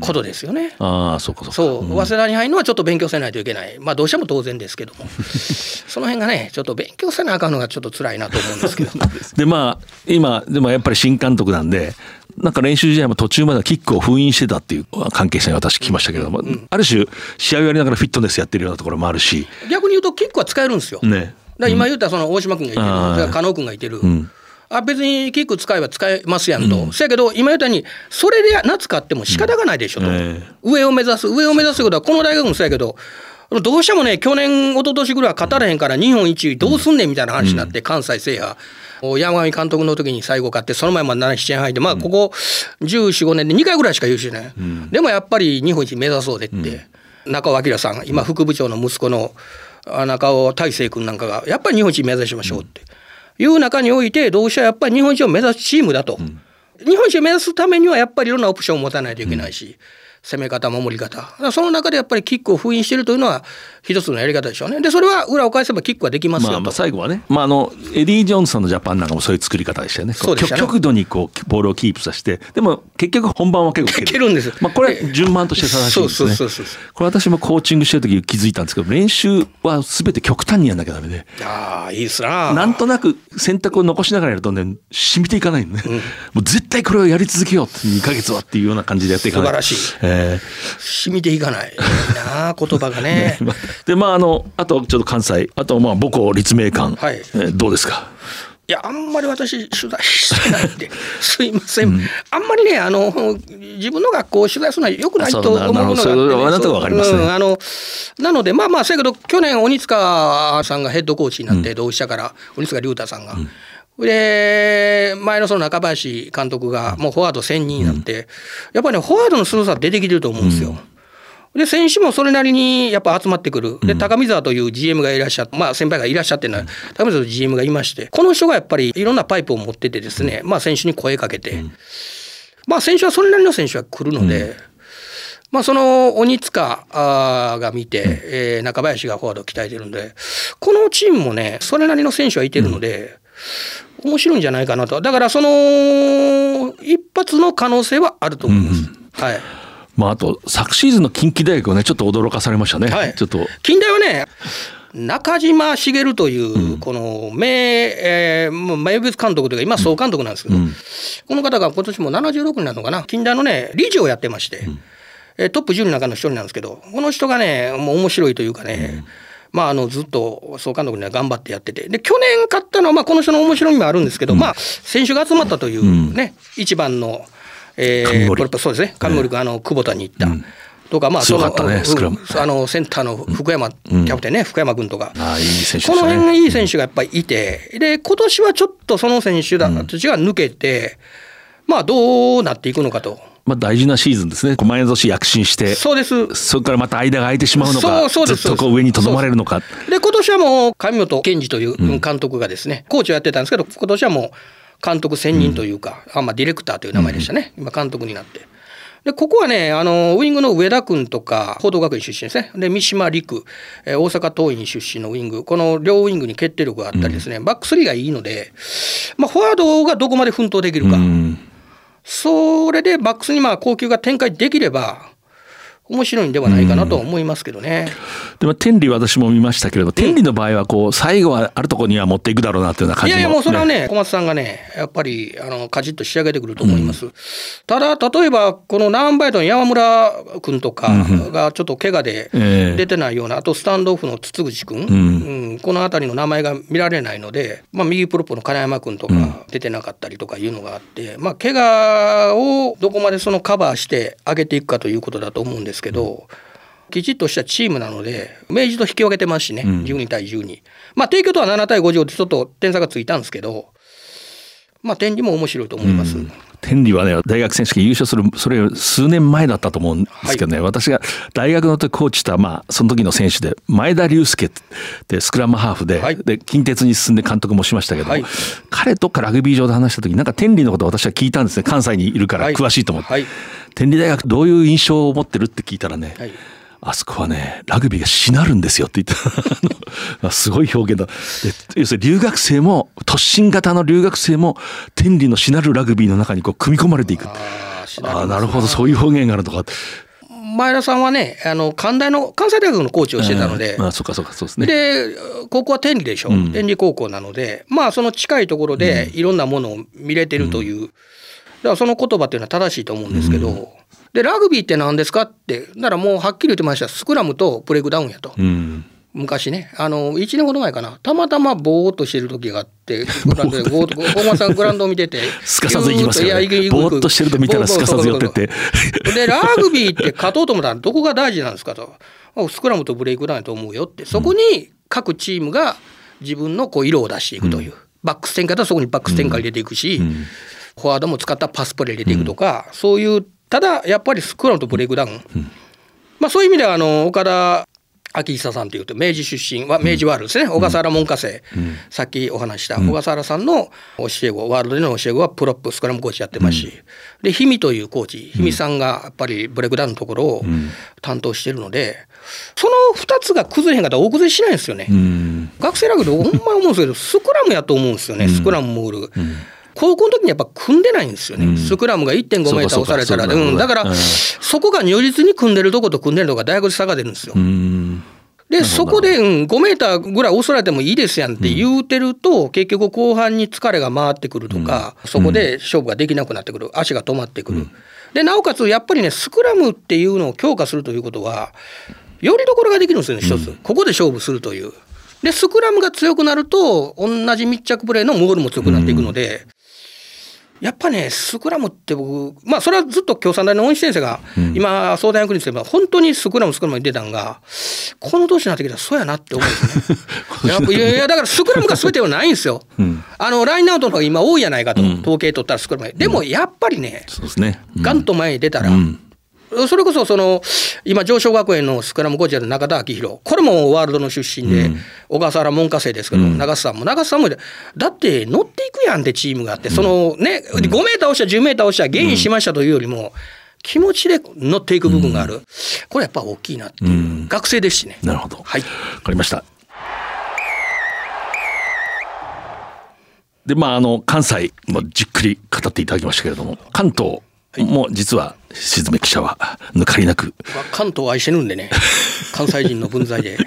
ことですよね。ああ、そうかそうか。そう、早稲田に入るのはちょっと勉強せないといけない。まあどうしても当然ですけども。その辺がね、ちょっと勉強せなあかんのがちょっと辛いなと思うんですけど。でまあ今でもやっぱり新監督なんでなんか練習試合も途中まではキックを封印してたっていう関係者に私聞きましたけれども、ある種試合をやりながらフィットネスやってるようなところもあるし。逆に言うとキックは使えるんですよ。ね。ら今言ったその大島君がいてる、あー。それから加納君がいてる。ん。あ別にキック使えば使えますやんと、せやけど今言ったようにそれで夏勝っても仕方がないでしょと、え上を目指す上を目指すことはこの大学もそうやけどどうしてもね去年一昨年ぐらいは勝たれへんから日本一位どうすんねんみたいな話になって、関西制覇山上監督の時に最後勝ってその前まで7、7年入ってまあここ14、5年で2回ぐらいしか優勝ない、でもやっぱり日本一目指そうでって、中尾明さん今副部長の息子のあ中尾大成君なんかがやっぱり日本一目指しましょうって、いう中において同志社はやっぱり日本一を目指すチームだと、日本一を目指すためにはやっぱりいろんなオプションを持たないといけないし、攻め方守り方。その中でやっぱりキックを封印しているというのは一つのやり方でしょうね。でそれは裏を返せばキックはできますよと、まあ、まあ最後はね、まあ、あのエディ・ジョーンズさんのジャパンなんかもそういう作り方でしたよね。そうでしたね。極極度にこうボールをキープさせて。でも結局本番は結構蹴る。んです。よまあ、これは順番として正しいんですね。そうそうそうそうこれ私もコーチングしてる時気づいたんですけど練習は全て極端にやんなきゃダメで。ああいいですな。なんとなく選択を残しながらやるとね染みていかないのね、もう絶対これをやり続けようって2ヶ月はっていうような感じでやっていかない。素晴らしい。え染みていかない。いいなあ言葉がね。ーでまああのあとちょっと関西あとまあ母校立命館、はい。えーどうですか？いやあんまり私取材してないんで すいません、あんまりねあの自分の学校を取材するのはよくないと思うのがあって、ね、あのなのでまあまあせやけど去年鬼塚さんがヘッドコーチになって同志社から鬼塚龍太さんが。で前のその中林監督がもうフォワード1000人になって、やっぱりねフォワードのすごさ出てきてると思うんですよ。で選手もそれなりにやっぱ集まってくる、で高見沢という GM がいらっしゃって、まあ、先輩がいらっしゃってるのは、高見沢という GM がいまして、この人がやっぱりいろんなパイプを持ってて、ですね、まあ、選手に声かけて、まあ、選手はそれなりの選手が来るので、まあ、その鬼塚が見て、えー中林がフォワードを鍛えてるんで、このチームもね、それなりの選手はいてるので、面白いんじゃないかなと、だからその一発の可能性はあると思います。はいまあ、あと昨シーズンの近畿大学をねちょっと驚かされましたね、はい。ちょっと。近代はね中島茂というこの名、えーもう名物監督というか今総監督なんですけど、この方が今年も76になるのかな。近代のね理事をやってまして、えートップ10の中の一人なんですけどこの人がねもう面白いというかね、まあ、あのずっと総監督には頑張ってやっててで去年勝ったのは、まあ、この人の面白みもあるんですけど、まあ選手が集まったというね、一番の、えーこれそうですね。上森君、あの久保田に行った。とかまあ強かったねあのセンターの福山キャプテンね、福山君とか、ああいい選手でこの辺がいい選手がやっぱりいて、で今年はちょっとその選手たちが抜けて、まあどうなっていくのかと。まあ、大事なシーズンですね。前年躍進して。そうです。そこからまた間が空いてしまうのかそうそうです。ずっとこう上にとどまれるのか。で今年はもう上本健二という監督がですね、コーチをやってたんですけど今年はもう監督専任というか、あまあ、ディレクターという名前でしたね、今監督になって。でここはねあのウイングの上田君とか報道学院出身ですね。で三島陸、えー大阪桐蔭出身のウイング。この両ウイングに決定力があったりですね、バックスリーがいいので、まあ、フォワードがどこまで奮闘できるか、うん。それでバックスにまあ高級が展開できれば面白いんではないかなと思いますけどね。でも天理私も見ましたけれど天理の場合はこう最後はあるところには持っていくだろうなというような感じいやいやもうそれはね小松さんがねやっぱりあのカチッと仕上げてくると思います、ただ例えばこのナンバイトの山村君とかがちょっと怪我でええ。出てないようなあとスタンドオフの筒口君、うん。この辺りの名前が見られないので、まあ、右プロップの金山君とか出てなかったりとかいうのがあって、まあ怪我をどこまでそのカバーして上げていくかということだと思うんですけど。きちっとしたチームなので明治と引き分けてますしね、12対12まあ帝京とは7対5でちょっと点差がついたんですけどまあ天理も面白いと思います、天理はね大学選手権優勝するそれ数年前だったと思うんですけどね、私が大学の時コーチした、まあ、その時の選手で前田龍介ってスクラムハーフで,、はい。で近鉄に進んで監督もしましたけど、はい。彼とかラグビー場で話した時になんか天理のことを私は聞いたんですね。関西にいるからはい。詳しいと思って、はい天理大学どういう印象を持ってるって聞いたらね、はい。あそこはねラグビーがしなるんですよって言った。すごい表現だ。で要するに留学生も突進型の留学生も天理のしなるラグビーの中にこう組み込まれていく。あああなるほど。そういう表現があるとか。前田さんはねあの関大の関西大学のコーチをしてたので、うんまあそうかそうかそうですね。で高校は天理でしょ、うん。天理高校なので。まあその近いところでいろんなものを見れてるという、だからその言葉っていうのは正しいと思うんですけど、でラグビーって何ですかってならもうはっきり言ってました。スクラムとブレイクダウンやと、うん。昔ね。あの1年ほど前かな。たまたまぼーっとしてる時があってグラウンドでごーっと小松さんグラウンドを見ててすかさず行きますよね。ぼーっとしてると見たらすかさず寄ってってでラグビーって勝とうと思ったらどこが大事なんですかとあスクラムとブレイクダウンやと思うよってそこに各チームが自分のこう色を出していくという、バックス展開だったらそこにバックス展開入れていくし、フォワードも使ったパスプレー入れていくとか、そういうただやっぱりスクラムとブレイクダウン、まあ、そういう意味ではあの岡田昭久さんというと明治出身は明治ワールドですね、小笠原門下生、さっきお話しした小笠原さんの教え子ワールドでの教え子はプロップスクラムコーチやってますし、で氷見というコーチ氷見さんがやっぱりブレイクダウンのところを担当してるのでその2つが崩れへんかったら大崩れしないんですよね。うん。学生ラグビーでほんまに思うんですけど スクラムやと思うんですよね、スクラムモール。高校の時にやっぱ組んでないんですよね、スクラムが1.5メーター押されたら、そうん、だから、うん。そこが如実に組んでるとこと組んでるとこが大学で差が出るんですよ。うん。でそこで、うん、5メーターぐらい押されてもいいですやんって言うてると、結局後半に疲れが回ってくるとか、そこで勝負ができなくなってくる。足が止まってくる。でなおかつやっぱりねスクラムっていうのを強化するということはよりどころができるんですよね一つ、ここで勝負するという。でスクラムが強くなると同じ密着プレーのモールも強くなっていくので、やっぱねスクラムって僕まあそれはずっと共産大の大西先生が、今相談役にして本当にスクラムスクラムに出たんがこの年になってきたらそうやなって思うんですね。やっぱいやいやだからスクラムが全てはないんですよ。あのラインアウトの方が今多いやないかと、統計取ったらスクラム。でもやっぱりね、そうですね。ガンと前に出たら、それこそその今上昇学園のスクラムコーチである中田昭弘。これもワールドの出身で、小笠原門下生ですけど、長瀬さんも。長瀬さんもだって乗っていくやんってチームがあってそのね、5メーター押した10メーター押したゲインしましたというよりも、気持ちで乗っていく部分がある、これやっぱ大きいなっていう、学生ですしね。なるほど。はい。わかりました。でまああの関西もじっくり語っていただきましたけれども関東も実は静め記者は抜かりなく、まあ、関東愛してるんでね。関西人の分際で、は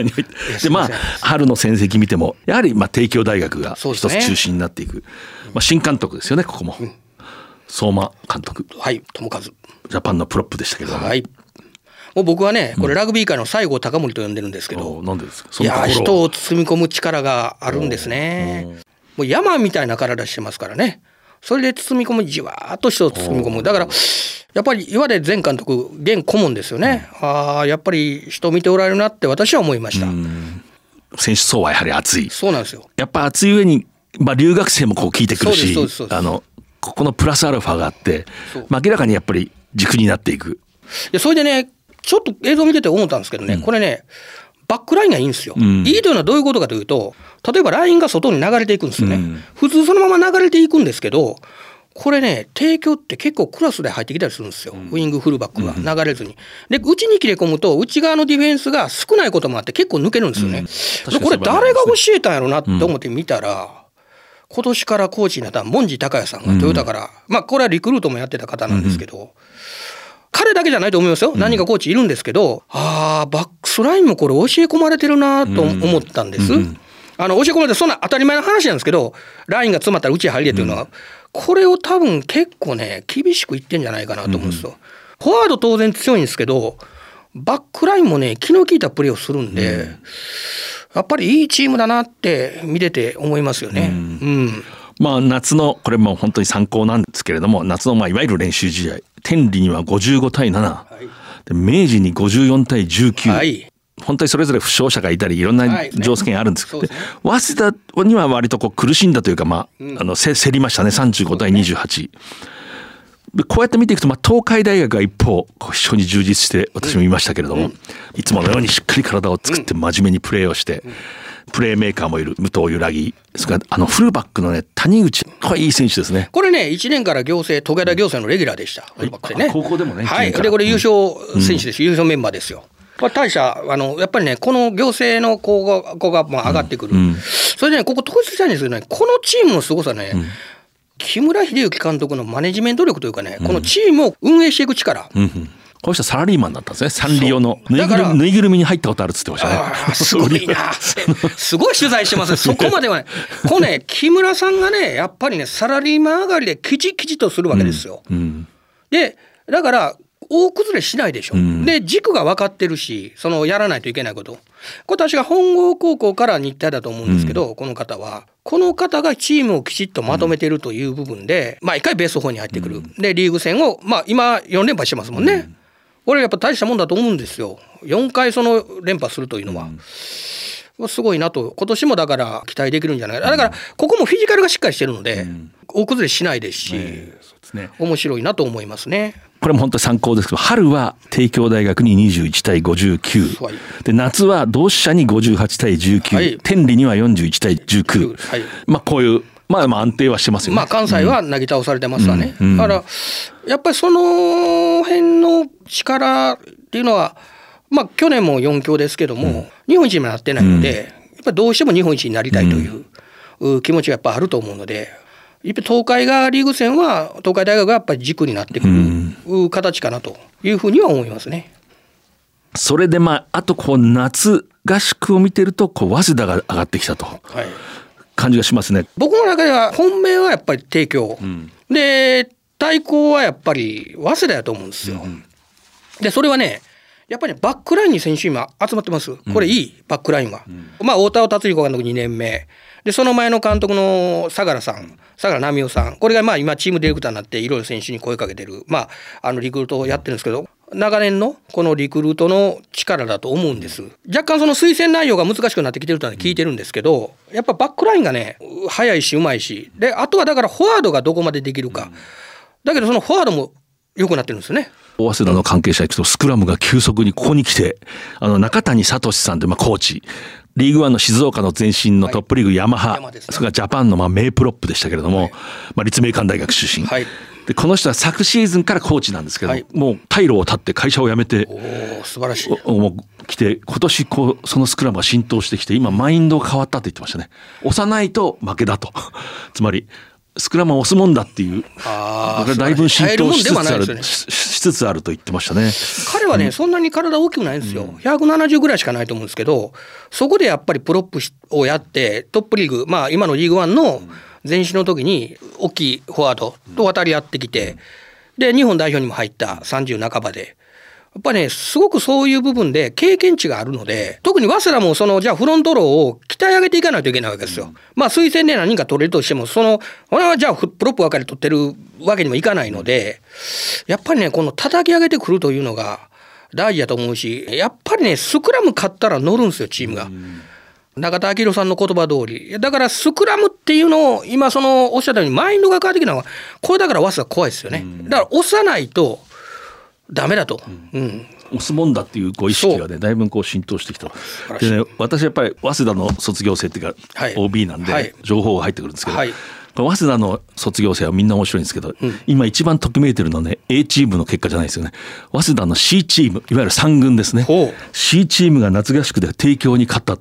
い、でまあ春の戦績見てもやはりまあ帝京大学が一つ中心になっていく、ね、まあ、新監督ですよねここも、うん、相馬監督。はい友和。ジャパンのプロップでしたけどはい。もう僕はねこれラグビー界の西郷隆盛と呼んでるんですけど、うん、なんでですか？いや人を包み込む力があるんですね。もう山みたいな体してますからねそれで包み込むじわーっと人を包み込む。だからやっぱり岩出前監督現顧問ですよね、うん、ああやっぱり人見ておられるなって私は思いました。選手層はやはり熱い。そうなんですよ。やっぱ熱い上に、まあ、留学生もこう聞いてくるしあのここのプラスアルファがあって、まあ、明らかにやっぱり軸になっていく。いやそれでねちょっと映像見てて思ったんですけどね、うん、これねバックラインがいいんですよ、うん、いいというのはどういうことかというと例えばラインが外に流れていくんですよね、うん、普通そのまま流れていくんですけどこれね提供って結構クラスで入ってきたりするんですよ、うん、ウイングフルバックが流れずに。で内に切れ込むと内側のディフェンスが少ないこともあって結構抜けるんですよね。でこれ誰が教えたんやろなって思って見たら、今年からコーチになった門司隆也さんがトヨタから、まあこれはリクルートもやってた方なんですけど。彼だけじゃないと思いますよ、何人かコーチいるんですけど、ああ、バックスラインもこれ教え込まれてるなと思ったんです。あの教え込まれてそんな当たり前の話なんですけど、ラインが詰まったらうち入れっていうのは、これを多分結構ね、厳しく言ってんじゃないかなと思うんですよ。フォワード当然強いんですけど、バックラインもね、気の利いたプレーをするんで、やっぱりいいチームだなって見てて思いますよね。うん。まあ、夏のこれも本当に参考なんですけれども夏のまあいわゆる練習試合天理には55対7、はい、で明治に54対19、はい、本当にそれぞれ負傷者がいたりいろんな条件あるんですけど、はいね。ね、早稲田には割とこう苦しんだというか、まあうん、あのせ競りましたね35対28。でこうやって見ていくと、まあ、東海大学が一方非常に充実して私も見ましたけれども、うん、いつものようにしっかり体を作って真面目にプレーをして、うん、プレーメーカーもいる武藤揺らぎそれからあのフルバックのね谷口。これいい選手ですね。これね1年から行政戸田行政のレギュラーでした、フルバックでね。高校でもねはい。でこれ優勝選手です、優勝メンバーですよ。これ大社あのやっぱりねこの行政の子が子がまあ上がってくる、それでねここ統一したいんですけどねこのチームのすごさね、木村秀幸監督のマネジメント力というかね、このチームを運営していく力、こうしたサラリーマンだったんですね。サンリオのぬいぐるみぬいぐるみに入ったことあるっつってましたね。すごいな。すごい取材してますね。そこまではね。こうね、木村さんがね、やっぱりね、サラリーマン上がりできちきちとするわけですよ。うんうん、で、だから、大崩れしないでしょ。うん、で、軸が分かってるし、そのやらないといけないこと。これ私が本郷高校から日体だと思うんですけど、この方は。この方がチームをきちっとまとめてるという部分で、まあ一回ベース4に入ってくる。で、リーグ戦を、まあ今4連覇してますもんね。これやっぱ大したもんだと思うんですよ。4回その連覇するというのは。すごいなと。今年もだから期待できるんじゃない。かだからここもフィジカルがしっかりしてるので、大崩れしないですし、面白いなと思いますね。これも本当に参考ですけど春は帝京大学に21対59、はい、で夏は同志社に58対19、はい、天理には41対19、はい、まあこういうまあまあ安定はしてますよね。まあ関西はなぎ倒されてますわね。だからやっぱりその辺の力っていうのはまあ去年も4強ですけども、うん、日本一にもなってないので、やっぱりどうしても日本一になりたいという気持ちがやっぱあると思うので。やっぱ東海がリーグ戦は東海大学がやっぱり軸になってくる形かなというふうには思いますね。それでまああとこう夏合宿を見てるとこう早稲田が上がってきたと感じがしますね。僕の中では本命はやっぱり帝京、うん、で対抗はやっぱり早稲田やと思うんですよ。うん、でそれはねやっぱり、ね、バックラインに選手今集まってます。これいい、バックラインは。まあ、太田達彦監督2年目。で、その前の監督の相良さん、相良奈美夫さん。これがまあ今チームディレクターになっていろいろ選手に声かけてる、まあ、あのリクルートをやってるんですけど、長年のこのリクルートの力だと思うんです。若干その推薦内容が難しくなってきてるとは聞いてるんですけど、やっぱバックラインがね、速いしうまいし、で、あとはだからフォワードがどこまでできるか。だけどそのフォワードも良くなってるんですよね。早稲田の関係者行くとスクラムが急速にここに来てあの中谷聡さんというまあコーチ。リーグワンの静岡の前身のトップリーグヤマハ、はい、それからジャパンのまあ名プロップでしたけれども、はい、まあ、立命館大学出身、はい、でこの人は昨シーズンからコーチなんですけど、もう退路を断って会社を辞めてお素晴らしい。もう来て今年こうそのスクラムが浸透してきて今マインドが変わったって言ってましたね。押さないと負けだと。つまりスクラムを押すもんだっていう。だいぶ浸透しつつある、ね、しつつあると言ってましたね。彼はね、うん、そんなに体大きくないんですよ、うん、170ぐらいしかないと思うんですけどそこでやっぱりプロップをやってトップリーグまあ今のリーグワンの前身の時に大きいフォワードと渡り合ってきてで日本代表にも入った30半ばでやっぱね、すごくそういう部分で経験値があるので、特に早稲田もその、じゃあフロントローを鍛え上げていかないといけないわけですよ。うん、まあ推薦で何人か取れるとしても、その、俺はじゃあプロップばかり取ってるわけにもいかないので、やっぱりね、この叩き上げてくるというのが大事だと思うし、やっぱりね、スクラム勝ったら乗るんですよ、チームが。うん中田明さんの言葉通り。だからスクラムっていうのを今そのおっしゃったようにマインドが変わってきたのは、これだから早稲田怖いですよね。だから押さないとダメだと。うん、うん。押すもんだっていうこう意識がねだいぶこう浸透してきた。でね私やっぱり早稲田の卒業生っていうか、はい、OB なんで情報が入ってくるんですけど、はい早稲田の卒業生はみんな面白いんですけど、うん、今一番ときめいてるのはね A チームの結果じゃないですよね。早稲田の C チームいわゆる3軍ですね。C チームが夏合宿で帝京に勝った。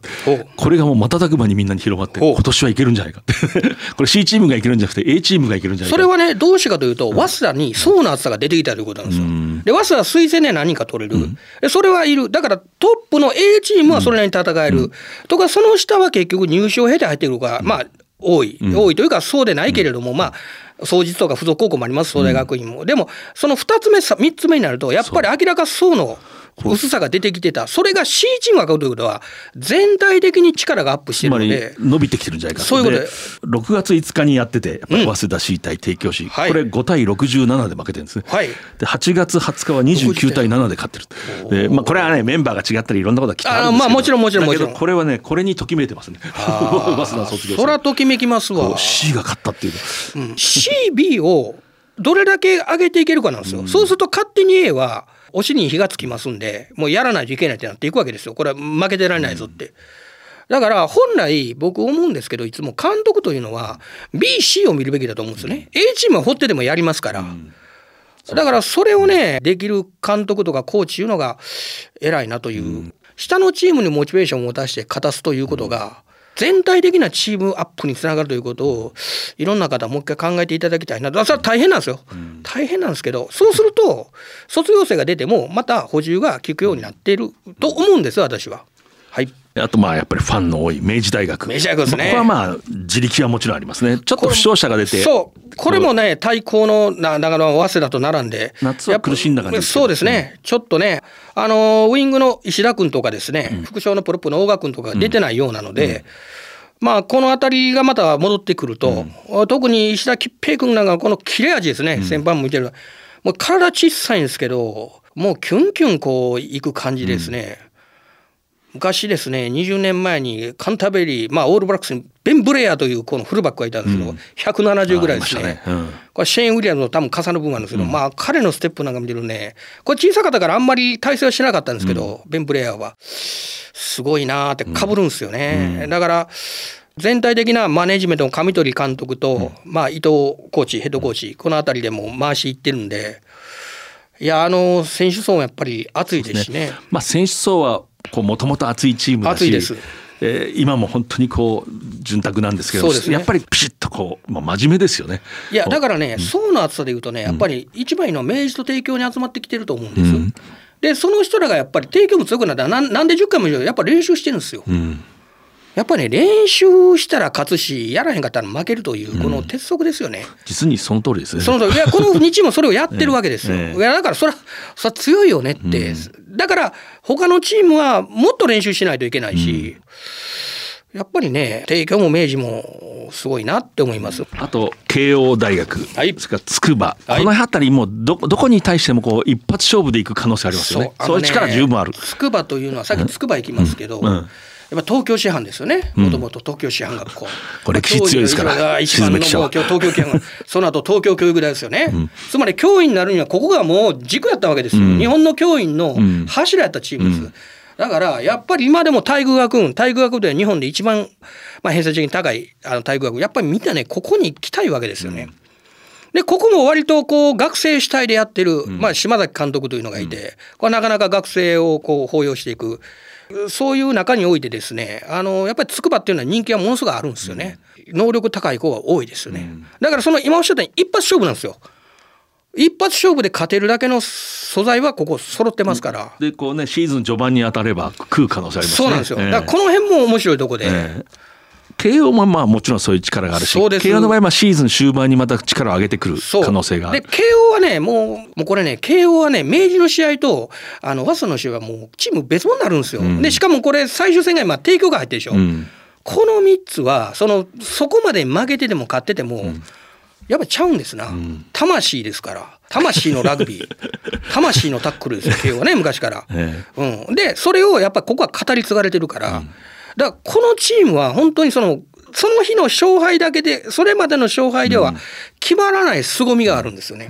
これがもう瞬く間にみんなに広まって今年はいけるんじゃないか。これ C チームがいけるんじゃなくて A チームがいけるんじゃないか。それはねどうしてかというと、早稲田に層の厚さが出てきたということなんですよ、うん、で早稲田は推薦で何人か取れる、うん、それはいる。だからトップの A チームはそれなりに戦える、とかその下は結局入賞を経て入ってくるから、まあ多い、多いというかそうでないけれども、まあ総実とか付属高校もあります総大学院も、でもその2つ目3つ目になるとやっぱり明らかそうの薄さが出てきてた。それが C チームが買うということは全体的に力がアップしてるので。伸びてきてるんじゃないかそういうこと。で6月5日にやってて早稲田 C 対帝京 C、うん、これ5対67で負けてるんですね、はい、で8月20日は29対7で勝ってるで、まあ、これはねメンバーが違ったりいろんなことがきてあるんですけど。まあもちろんもちろんもちろん。これはねこれにときめいてますね。早稲田卒業そらときめきますわ。C が勝ったっていう、うん、CB をどれだけ上げていけるかなんですよ、うん、そうすると勝手に A はお尻に火がつきますんでもうやらないといけないってなっていくわけですよこれは負けてられないぞって。だから本来僕思うんですけどいつも監督というのは BC を見るべきだと思うんですよね。A チームは放ってでもやりますから。だからそれをねできる監督とかコーチいうのが偉いなという、下のチームにモチベーションを持たせて勝たすということが、全体的なチームアップにつながるということをいろんな方もう一回考えていただきたいなそれは大変なんですよ、うん、大変なんですけどそうすると卒業生が出てもまた補充が効くようになっていると思うんです私は。はいあとまあやっぱりファンの多い明治大学。明治大学ですね。ここはまあ自力はもちろんありますね。ちょっと負傷者が出て。そう。これもね、対抗の長野早稲田と並んで。夏は苦しんだ感じそうですね。うん、ちょっとね、あの、ウイングの石田君とかですね、うん、副将のプロップの大賀君とか出てないようなので、うんまあ、この辺りがまた戻ってくると、うん、特に石田吉平君なんかこの切れ味ですね、うん、先輩も見てるもう体小さいんですけどもうキュンキュンこういく感じですね、うん、昔ですね20年前にカンタベリー、まあ、オールブラックスにベン・ブレアというこのフルバックがいたんですけど、うん、170ぐらいですね、ね。うん、これシェーン・ウィリアムの多分重なる分なんですけど、まあ彼のステップなんか見てるね。これ小さかったからあんまり体勢はしなかったんですけど、ベン・ブレアは。すごいなーってかぶるんですよね、うん、だから全体的なマネジメントの上取監督と、うん、まあ、伊藤コーチヘッドコーチこの辺りでも回しいってるんでいやあの選手層もやっぱり熱いですしね。ね。まあ、選手層はもともと熱いチームだし熱いです。えー、今も本当にこう潤沢なんですけど、ね、やっぱりピシッとこう、まあ、真面目ですよね。いやだからね、うん、層の厚さでいうとねやっぱり一番いいのは明治と帝京に集まってきてると思うんです、うん、でその人らがやっぱり帝京も強くなったらなんで10回もやっぱ練習してるんですよ、うん、やっぱりね練習したら勝つしやらへんかったら負けるというこの鉄則ですよね。実にその通りですね。その通りいやこの2チームもそれをやってるわけですよ。ええいやだからそれはそれは強いよねって、だから他のチームはもっと練習しないといけないし、やっぱりね帝京も明治もすごいなって思います。あと慶応大学、はいそれから筑波、はいこの辺りもどどこに対してもこう一発勝負でいく可能性ありますよね。あのそういう力十分ある。筑波というのはさっき筑波行きますけど、っぱ東京師範ですよね。もともと東京師範学校。これ強いですから一番の東京師範 その後東京教育大ですよね。つまり教員になるにはここがもう軸やったわけですよ。うん日本の教員のん柱やったチームです。だからやっぱり今でも体育学院体育学部では日本で一番、まあ、偏差値に高いあの体育学部やっぱりみんなねここに来たいわけですよね。でここも割とこう学生主体でやってる、まあ、島崎監督というのがいて、これなかなか学生をこう抱擁していく。そういう中においてですねあのやっぱり筑波っていうのは人気がものすごくあるんですよね、能力高い子が多いですよね、だからその今おっしゃったように一発勝負なんですよ。一発勝負で勝てるだけの素材はここ揃ってますから、でこうねシーズン序盤に当たれば食う可能性ありますね。そうなんですよ、ええ。だからこの辺も面白いとこで、ええ慶応もまあもちろんそういう力があるし慶応の場合はシーズン終盤にまた力を上げてくる可能性がある。で慶応はねもうもうこれね慶応はね明治の試合とあの早稲田の試合はもうチーム別物になるんですよ、ん。でしかもこれ最終戦が今帝京が入ってるでしょ、うん。この3つはそのそこまで負けてても勝ってても、やっぱちゃうんですな、魂ですから。魂のラグビー。魂のタックルですよ慶応はね昔から、えうん、でそれをやっぱここは語り継がれてるから、だからこのチームは本当にそのその日の勝敗だけでそれまでの勝敗では決まらない凄みがあるんですよね。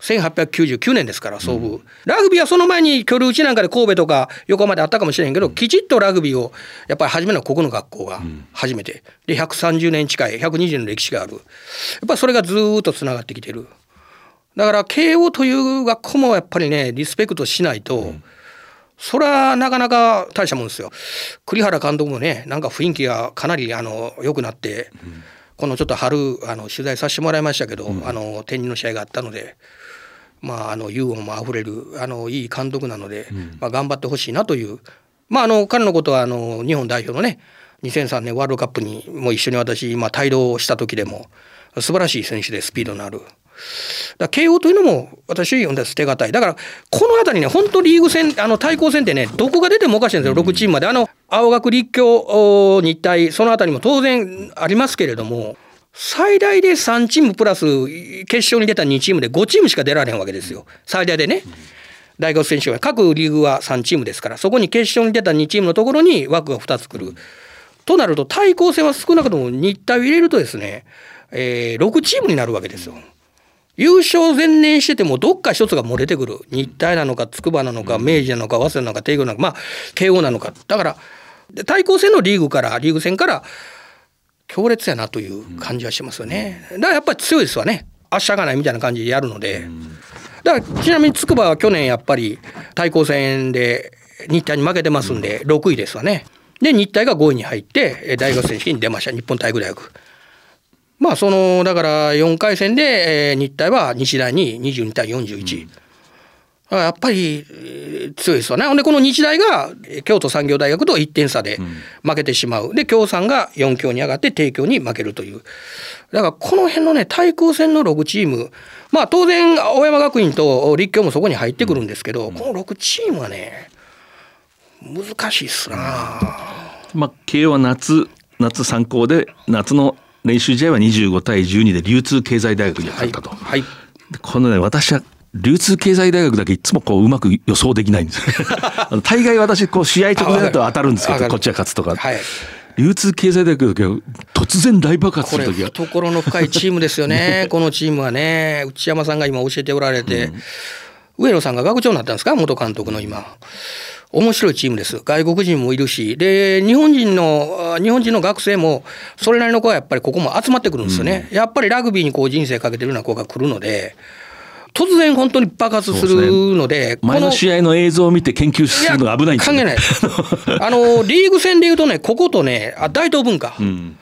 1899年ですから創部、ラグビーはその前に居留地なんかで神戸とか横浜であったかもしれへんけどきちっとラグビーをやっぱり始めるのはここの学校が初めて。で130年近い120年の歴史がある。やっぱりそれがずーっとつながってきてる。だから慶応という学校もやっぱりねリスペクトしないと、それはなかなか大したもんですよ。栗原監督もねなんか雰囲気がかなりあの良くなって、このちょっと春あの取材させてもらいましたけど、あの天理の試合があったので。まあ、あのユーモアもあふれるあのいい監督なので、まあ、頑張ってほしいなという、まあ、あの彼のことはあの日本代表のね2003年ワールドカップにも一緒に私、まあ、帯同した時でも素晴らしい選手でスピードのある。だ慶応というのも私読んで捨てがたい。だからこの辺りね本当リーグ戦あの対抗戦ってねどこが出てもおかしいんですよ、6チームまで。あの青学立教お日体その辺りも当然ありますけれども最大で3チームプラス決勝に出た2チームで5チームしか出られへんわけですよ。最大でね。大学選手は各リーグは3チームですからそこに決勝に出た2チームのところに枠が2つ来る。となると対抗戦は少なくとも日体を入れるとですね、えー6チームになるわけですよ。優勝前年しててもどっか一つが漏れてくる日体なのか筑波なのか明治なのか早稲田なのか帝京なのかまあ慶応なのかだからで対抗戦のリーグからリーグ戦から強烈やなという感じはしますよね。だからやっぱり強いですわね。明日がないみたいな感じでやるので。だからちなみに筑波は去年やっぱり対抗戦で日体に負けてますんで6位ですわね。で日体が5位に入ってえー大学選手権に出ました日本体育大学。まあそのだから4回戦でえー日体は日大に22対41。あやっぱりえー強いですわね。ほんでこの日大がえー京都産業大学と1点差で負けてしまう。で京産が4強に上がって帝京に負けるという。だからこの辺のね対抗戦の6チームまあ当然青山学院と立教もそこに入ってくるんですけど、この6チームはね難しいっすな。まあ慶応は夏夏参考で夏の練習試合は25対12で流通経済大学に勝ったと。はい。でこのね私は流通経済大学だけいつもこううまく予想できないんです 大概私こう試合直前だと当たるんですけどこっちが勝つとか、はい。流通経済大学だけ突然大爆発する時が懐の深いチームですよね。このチームはね。内山さんが今教えておられて、上野さんが学長になったんですか？元監督の今。面白いチームです外国人もいるしで日本人のあ日本人の学生もそれなりの子はやっぱりここも集まってくるんですよね、やっぱりラグビーにこう人生かけてるような子が来るので突然本当に爆発するので前の試合の映像を見て研究するのが危ないんですよ、ね、関係ない。あのリーグ戦でいうとね、こことね、あ大東文化、うん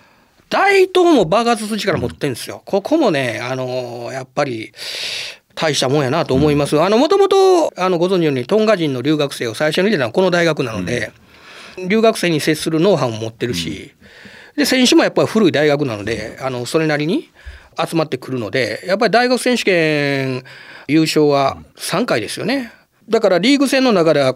大東も爆発する力持ってるんですよ。ここもね、あのやっぱり。大したもんやなと思います。あの、もともと、あの、ご存知のように、トンガ人の留学生を最初に入れたのはこの大学なので、留学生に接するノウハウも持ってるし、で選手もやっぱり古い大学なのであのそれなりに集まってくるのでやっぱり大学選手権優勝は3回ですよね。だからリーグ戦の中では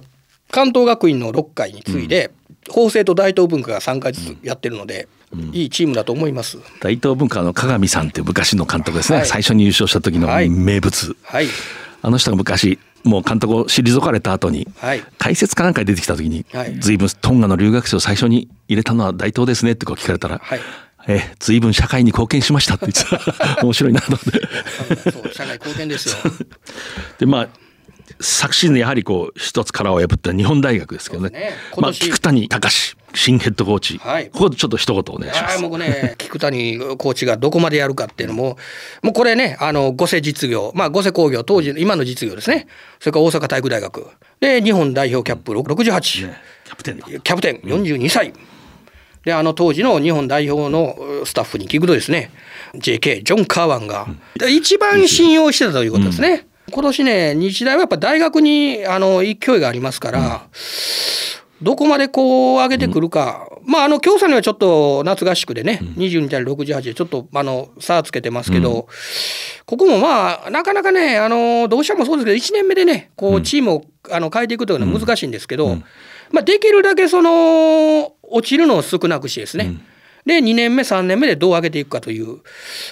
関東学院の6回に次いで、法政と大東文化が3回ずつやってるので、いいチームだと思います。大東文化の鏡さんっていう昔の監督ですね、はい。最初に優勝した時のはい。名物、はい。あの人が昔もう監督を退かれた後にはい。解説かなんかに出てきた時に、はい。随分トンガの留学生を最初に入れたのは大東ですねってこう聞かれたら、はい。え随分社会に貢献しましたって言ってた。面白いなと思って。社会貢献ですよ。でまあ昨シーズンやはりこう一つ殻を破った日本大学ですけどねね今まあ、年菊谷隆新ヘッドコーチ、はいここでちょっと一言お願いします。はい、僕ね、菊谷コーチがどこまでやるかっていうのも、もうこれね、あの、五世実業、まあ、五世工業、当時、今の実業ですね。それから大阪体育大学。で、日本代表キャップ68。キャプテンだキャプテン42歳。で、あの当時の日本代表のうスタッフに聞くとですね、JK、ジョン・カーワンが、で一番信用してたということですね。今年ね、日大はやっぱ大学にあの勢いがありますから、どこまでこう上げてくるか、まあ、あの京さんにはちょっと夏合宿でね、22対68でちょっとあの差つけてますけど、ここもまあ、なかなかね、あのどうしてもそうですけど、1年目でね、こうチームをあの変えていくというのは難しいんですけど、まあ、できるだけその落ちるのを少なくしてですね、で2年目3年目でどう上げていくかという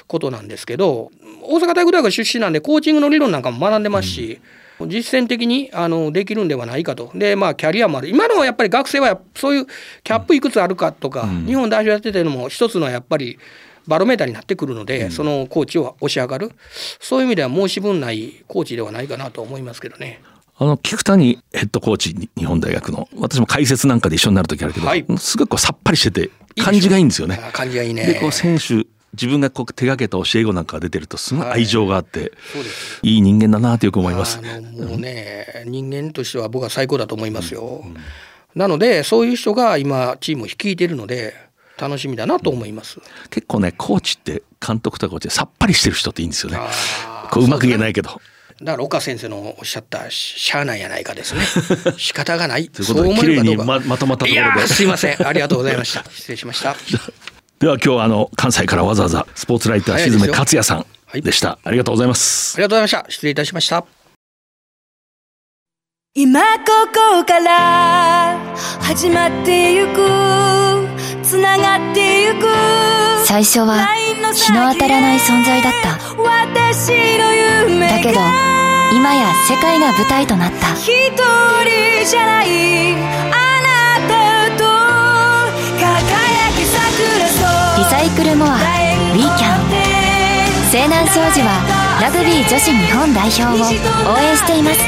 ことなんですけど大阪体育大学出身なんでコーチングの理論なんかも学んでますし、実践的にあのできるんではないかと。でまあキャリアもある。今のはやっぱり学生はそういうキャップいくつあるかとか、日本代表やっててのも一つのやっぱりバロメーターになってくるので、そのコーチを推し上がる。そういう意味では申し分ないコーチではないかなと思いますけどね。あの菊谷ヘッドコーチに日本大学の私も解説なんかで一緒になる時あるけど、はいすごくさっぱりしてて感じがいいんですよね。あ感じがいいね。でこう選手自分がこう手がけた教え子なんかが出てるとすごい愛情があって、そうですい、い人間だなとよく思います。もうね、人間としては僕は最高だと思いますよ。なのでそういう人が今チームを率いているので楽しみだなと思います。結構ねコーチって監督とかコーチでさっぱりしてる人っていいんですよね。こううまく言えないけど。だから岡先生のおっしゃったししゃあないやないかですね。仕方がない。ということで綺麗にままとまったところいやーですいません。ありがとうございました。失礼しました。では今日はあの関西からわざわざスポーツライター静め早いですよ克也さんはいでした。ありがとうございますあり。がとうございました。失礼いたしました。今ここから始まってゆくつながってゆく最初は日の当たらない存在だった。だけど今や世界が舞台となった。一人じゃない。あなたと輝き桜リサイクルモアウィーキャン西南商事はラグビー女子日本代表を応援しています。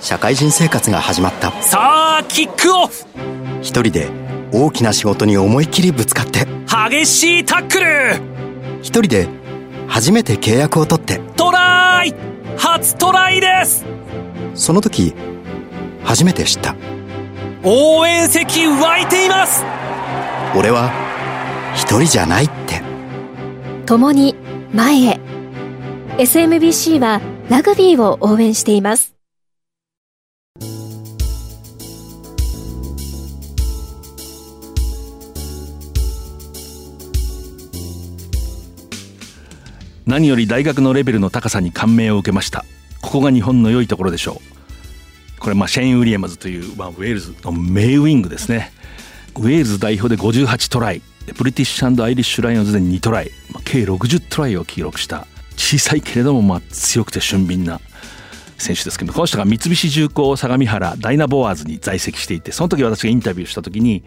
社会人生活が始まった。さあキックオフ。一人で大きな仕事に思いっきりぶつかって。激しいタックル。一人で初めて契約を取って。トライ。初トライです。その時初めて知った。応援席湧いています。俺は一人じゃないって。共に前へ。SMBC はラグビーを応援しています何より大学のレベルの高さに感銘を受けました。ここが日本の良いところでしょう。これまシェーン・ウィリアムズという、まあ、ウェールズの名ウィングですね。ウェールズ代表で58トライ。ブリティッシュアイリッシュライオンズで2トライ、まあ、計60トライを記録した。小さいけれどもまあ強くて俊敏な選手ですけどこの人が三菱重工相模原ダイナボワーズに在籍していてその時私がインタビューした時に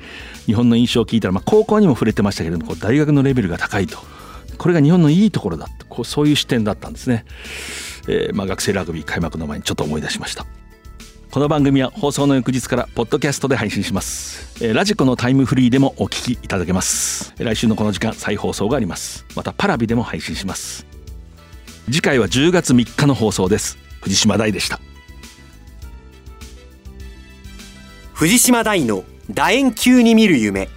日本の印象を聞いたら、まあ、高校にも触れてましたけれども大学のレベルが高いと。これが日本のいいところだとこうそういう視点だったんですね、えーまあ、学生ラグビー開幕の前にちょっと思い出しました。この番組は放送の翌日からポッドキャストで配信します、えーラジコのタイムフリーでもお聞きいただけます。来週のこの時間再放送があります。またパラビでも配信します。次回は10月3日の放送です。藤島大でした。藤島大の楕円球に見る夢。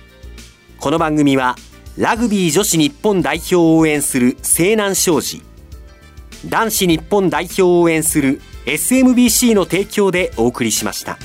この番組はラグビー女子日本代表を応援する西南商事男子日本代表を応援する SMBC の提供でお送りしました。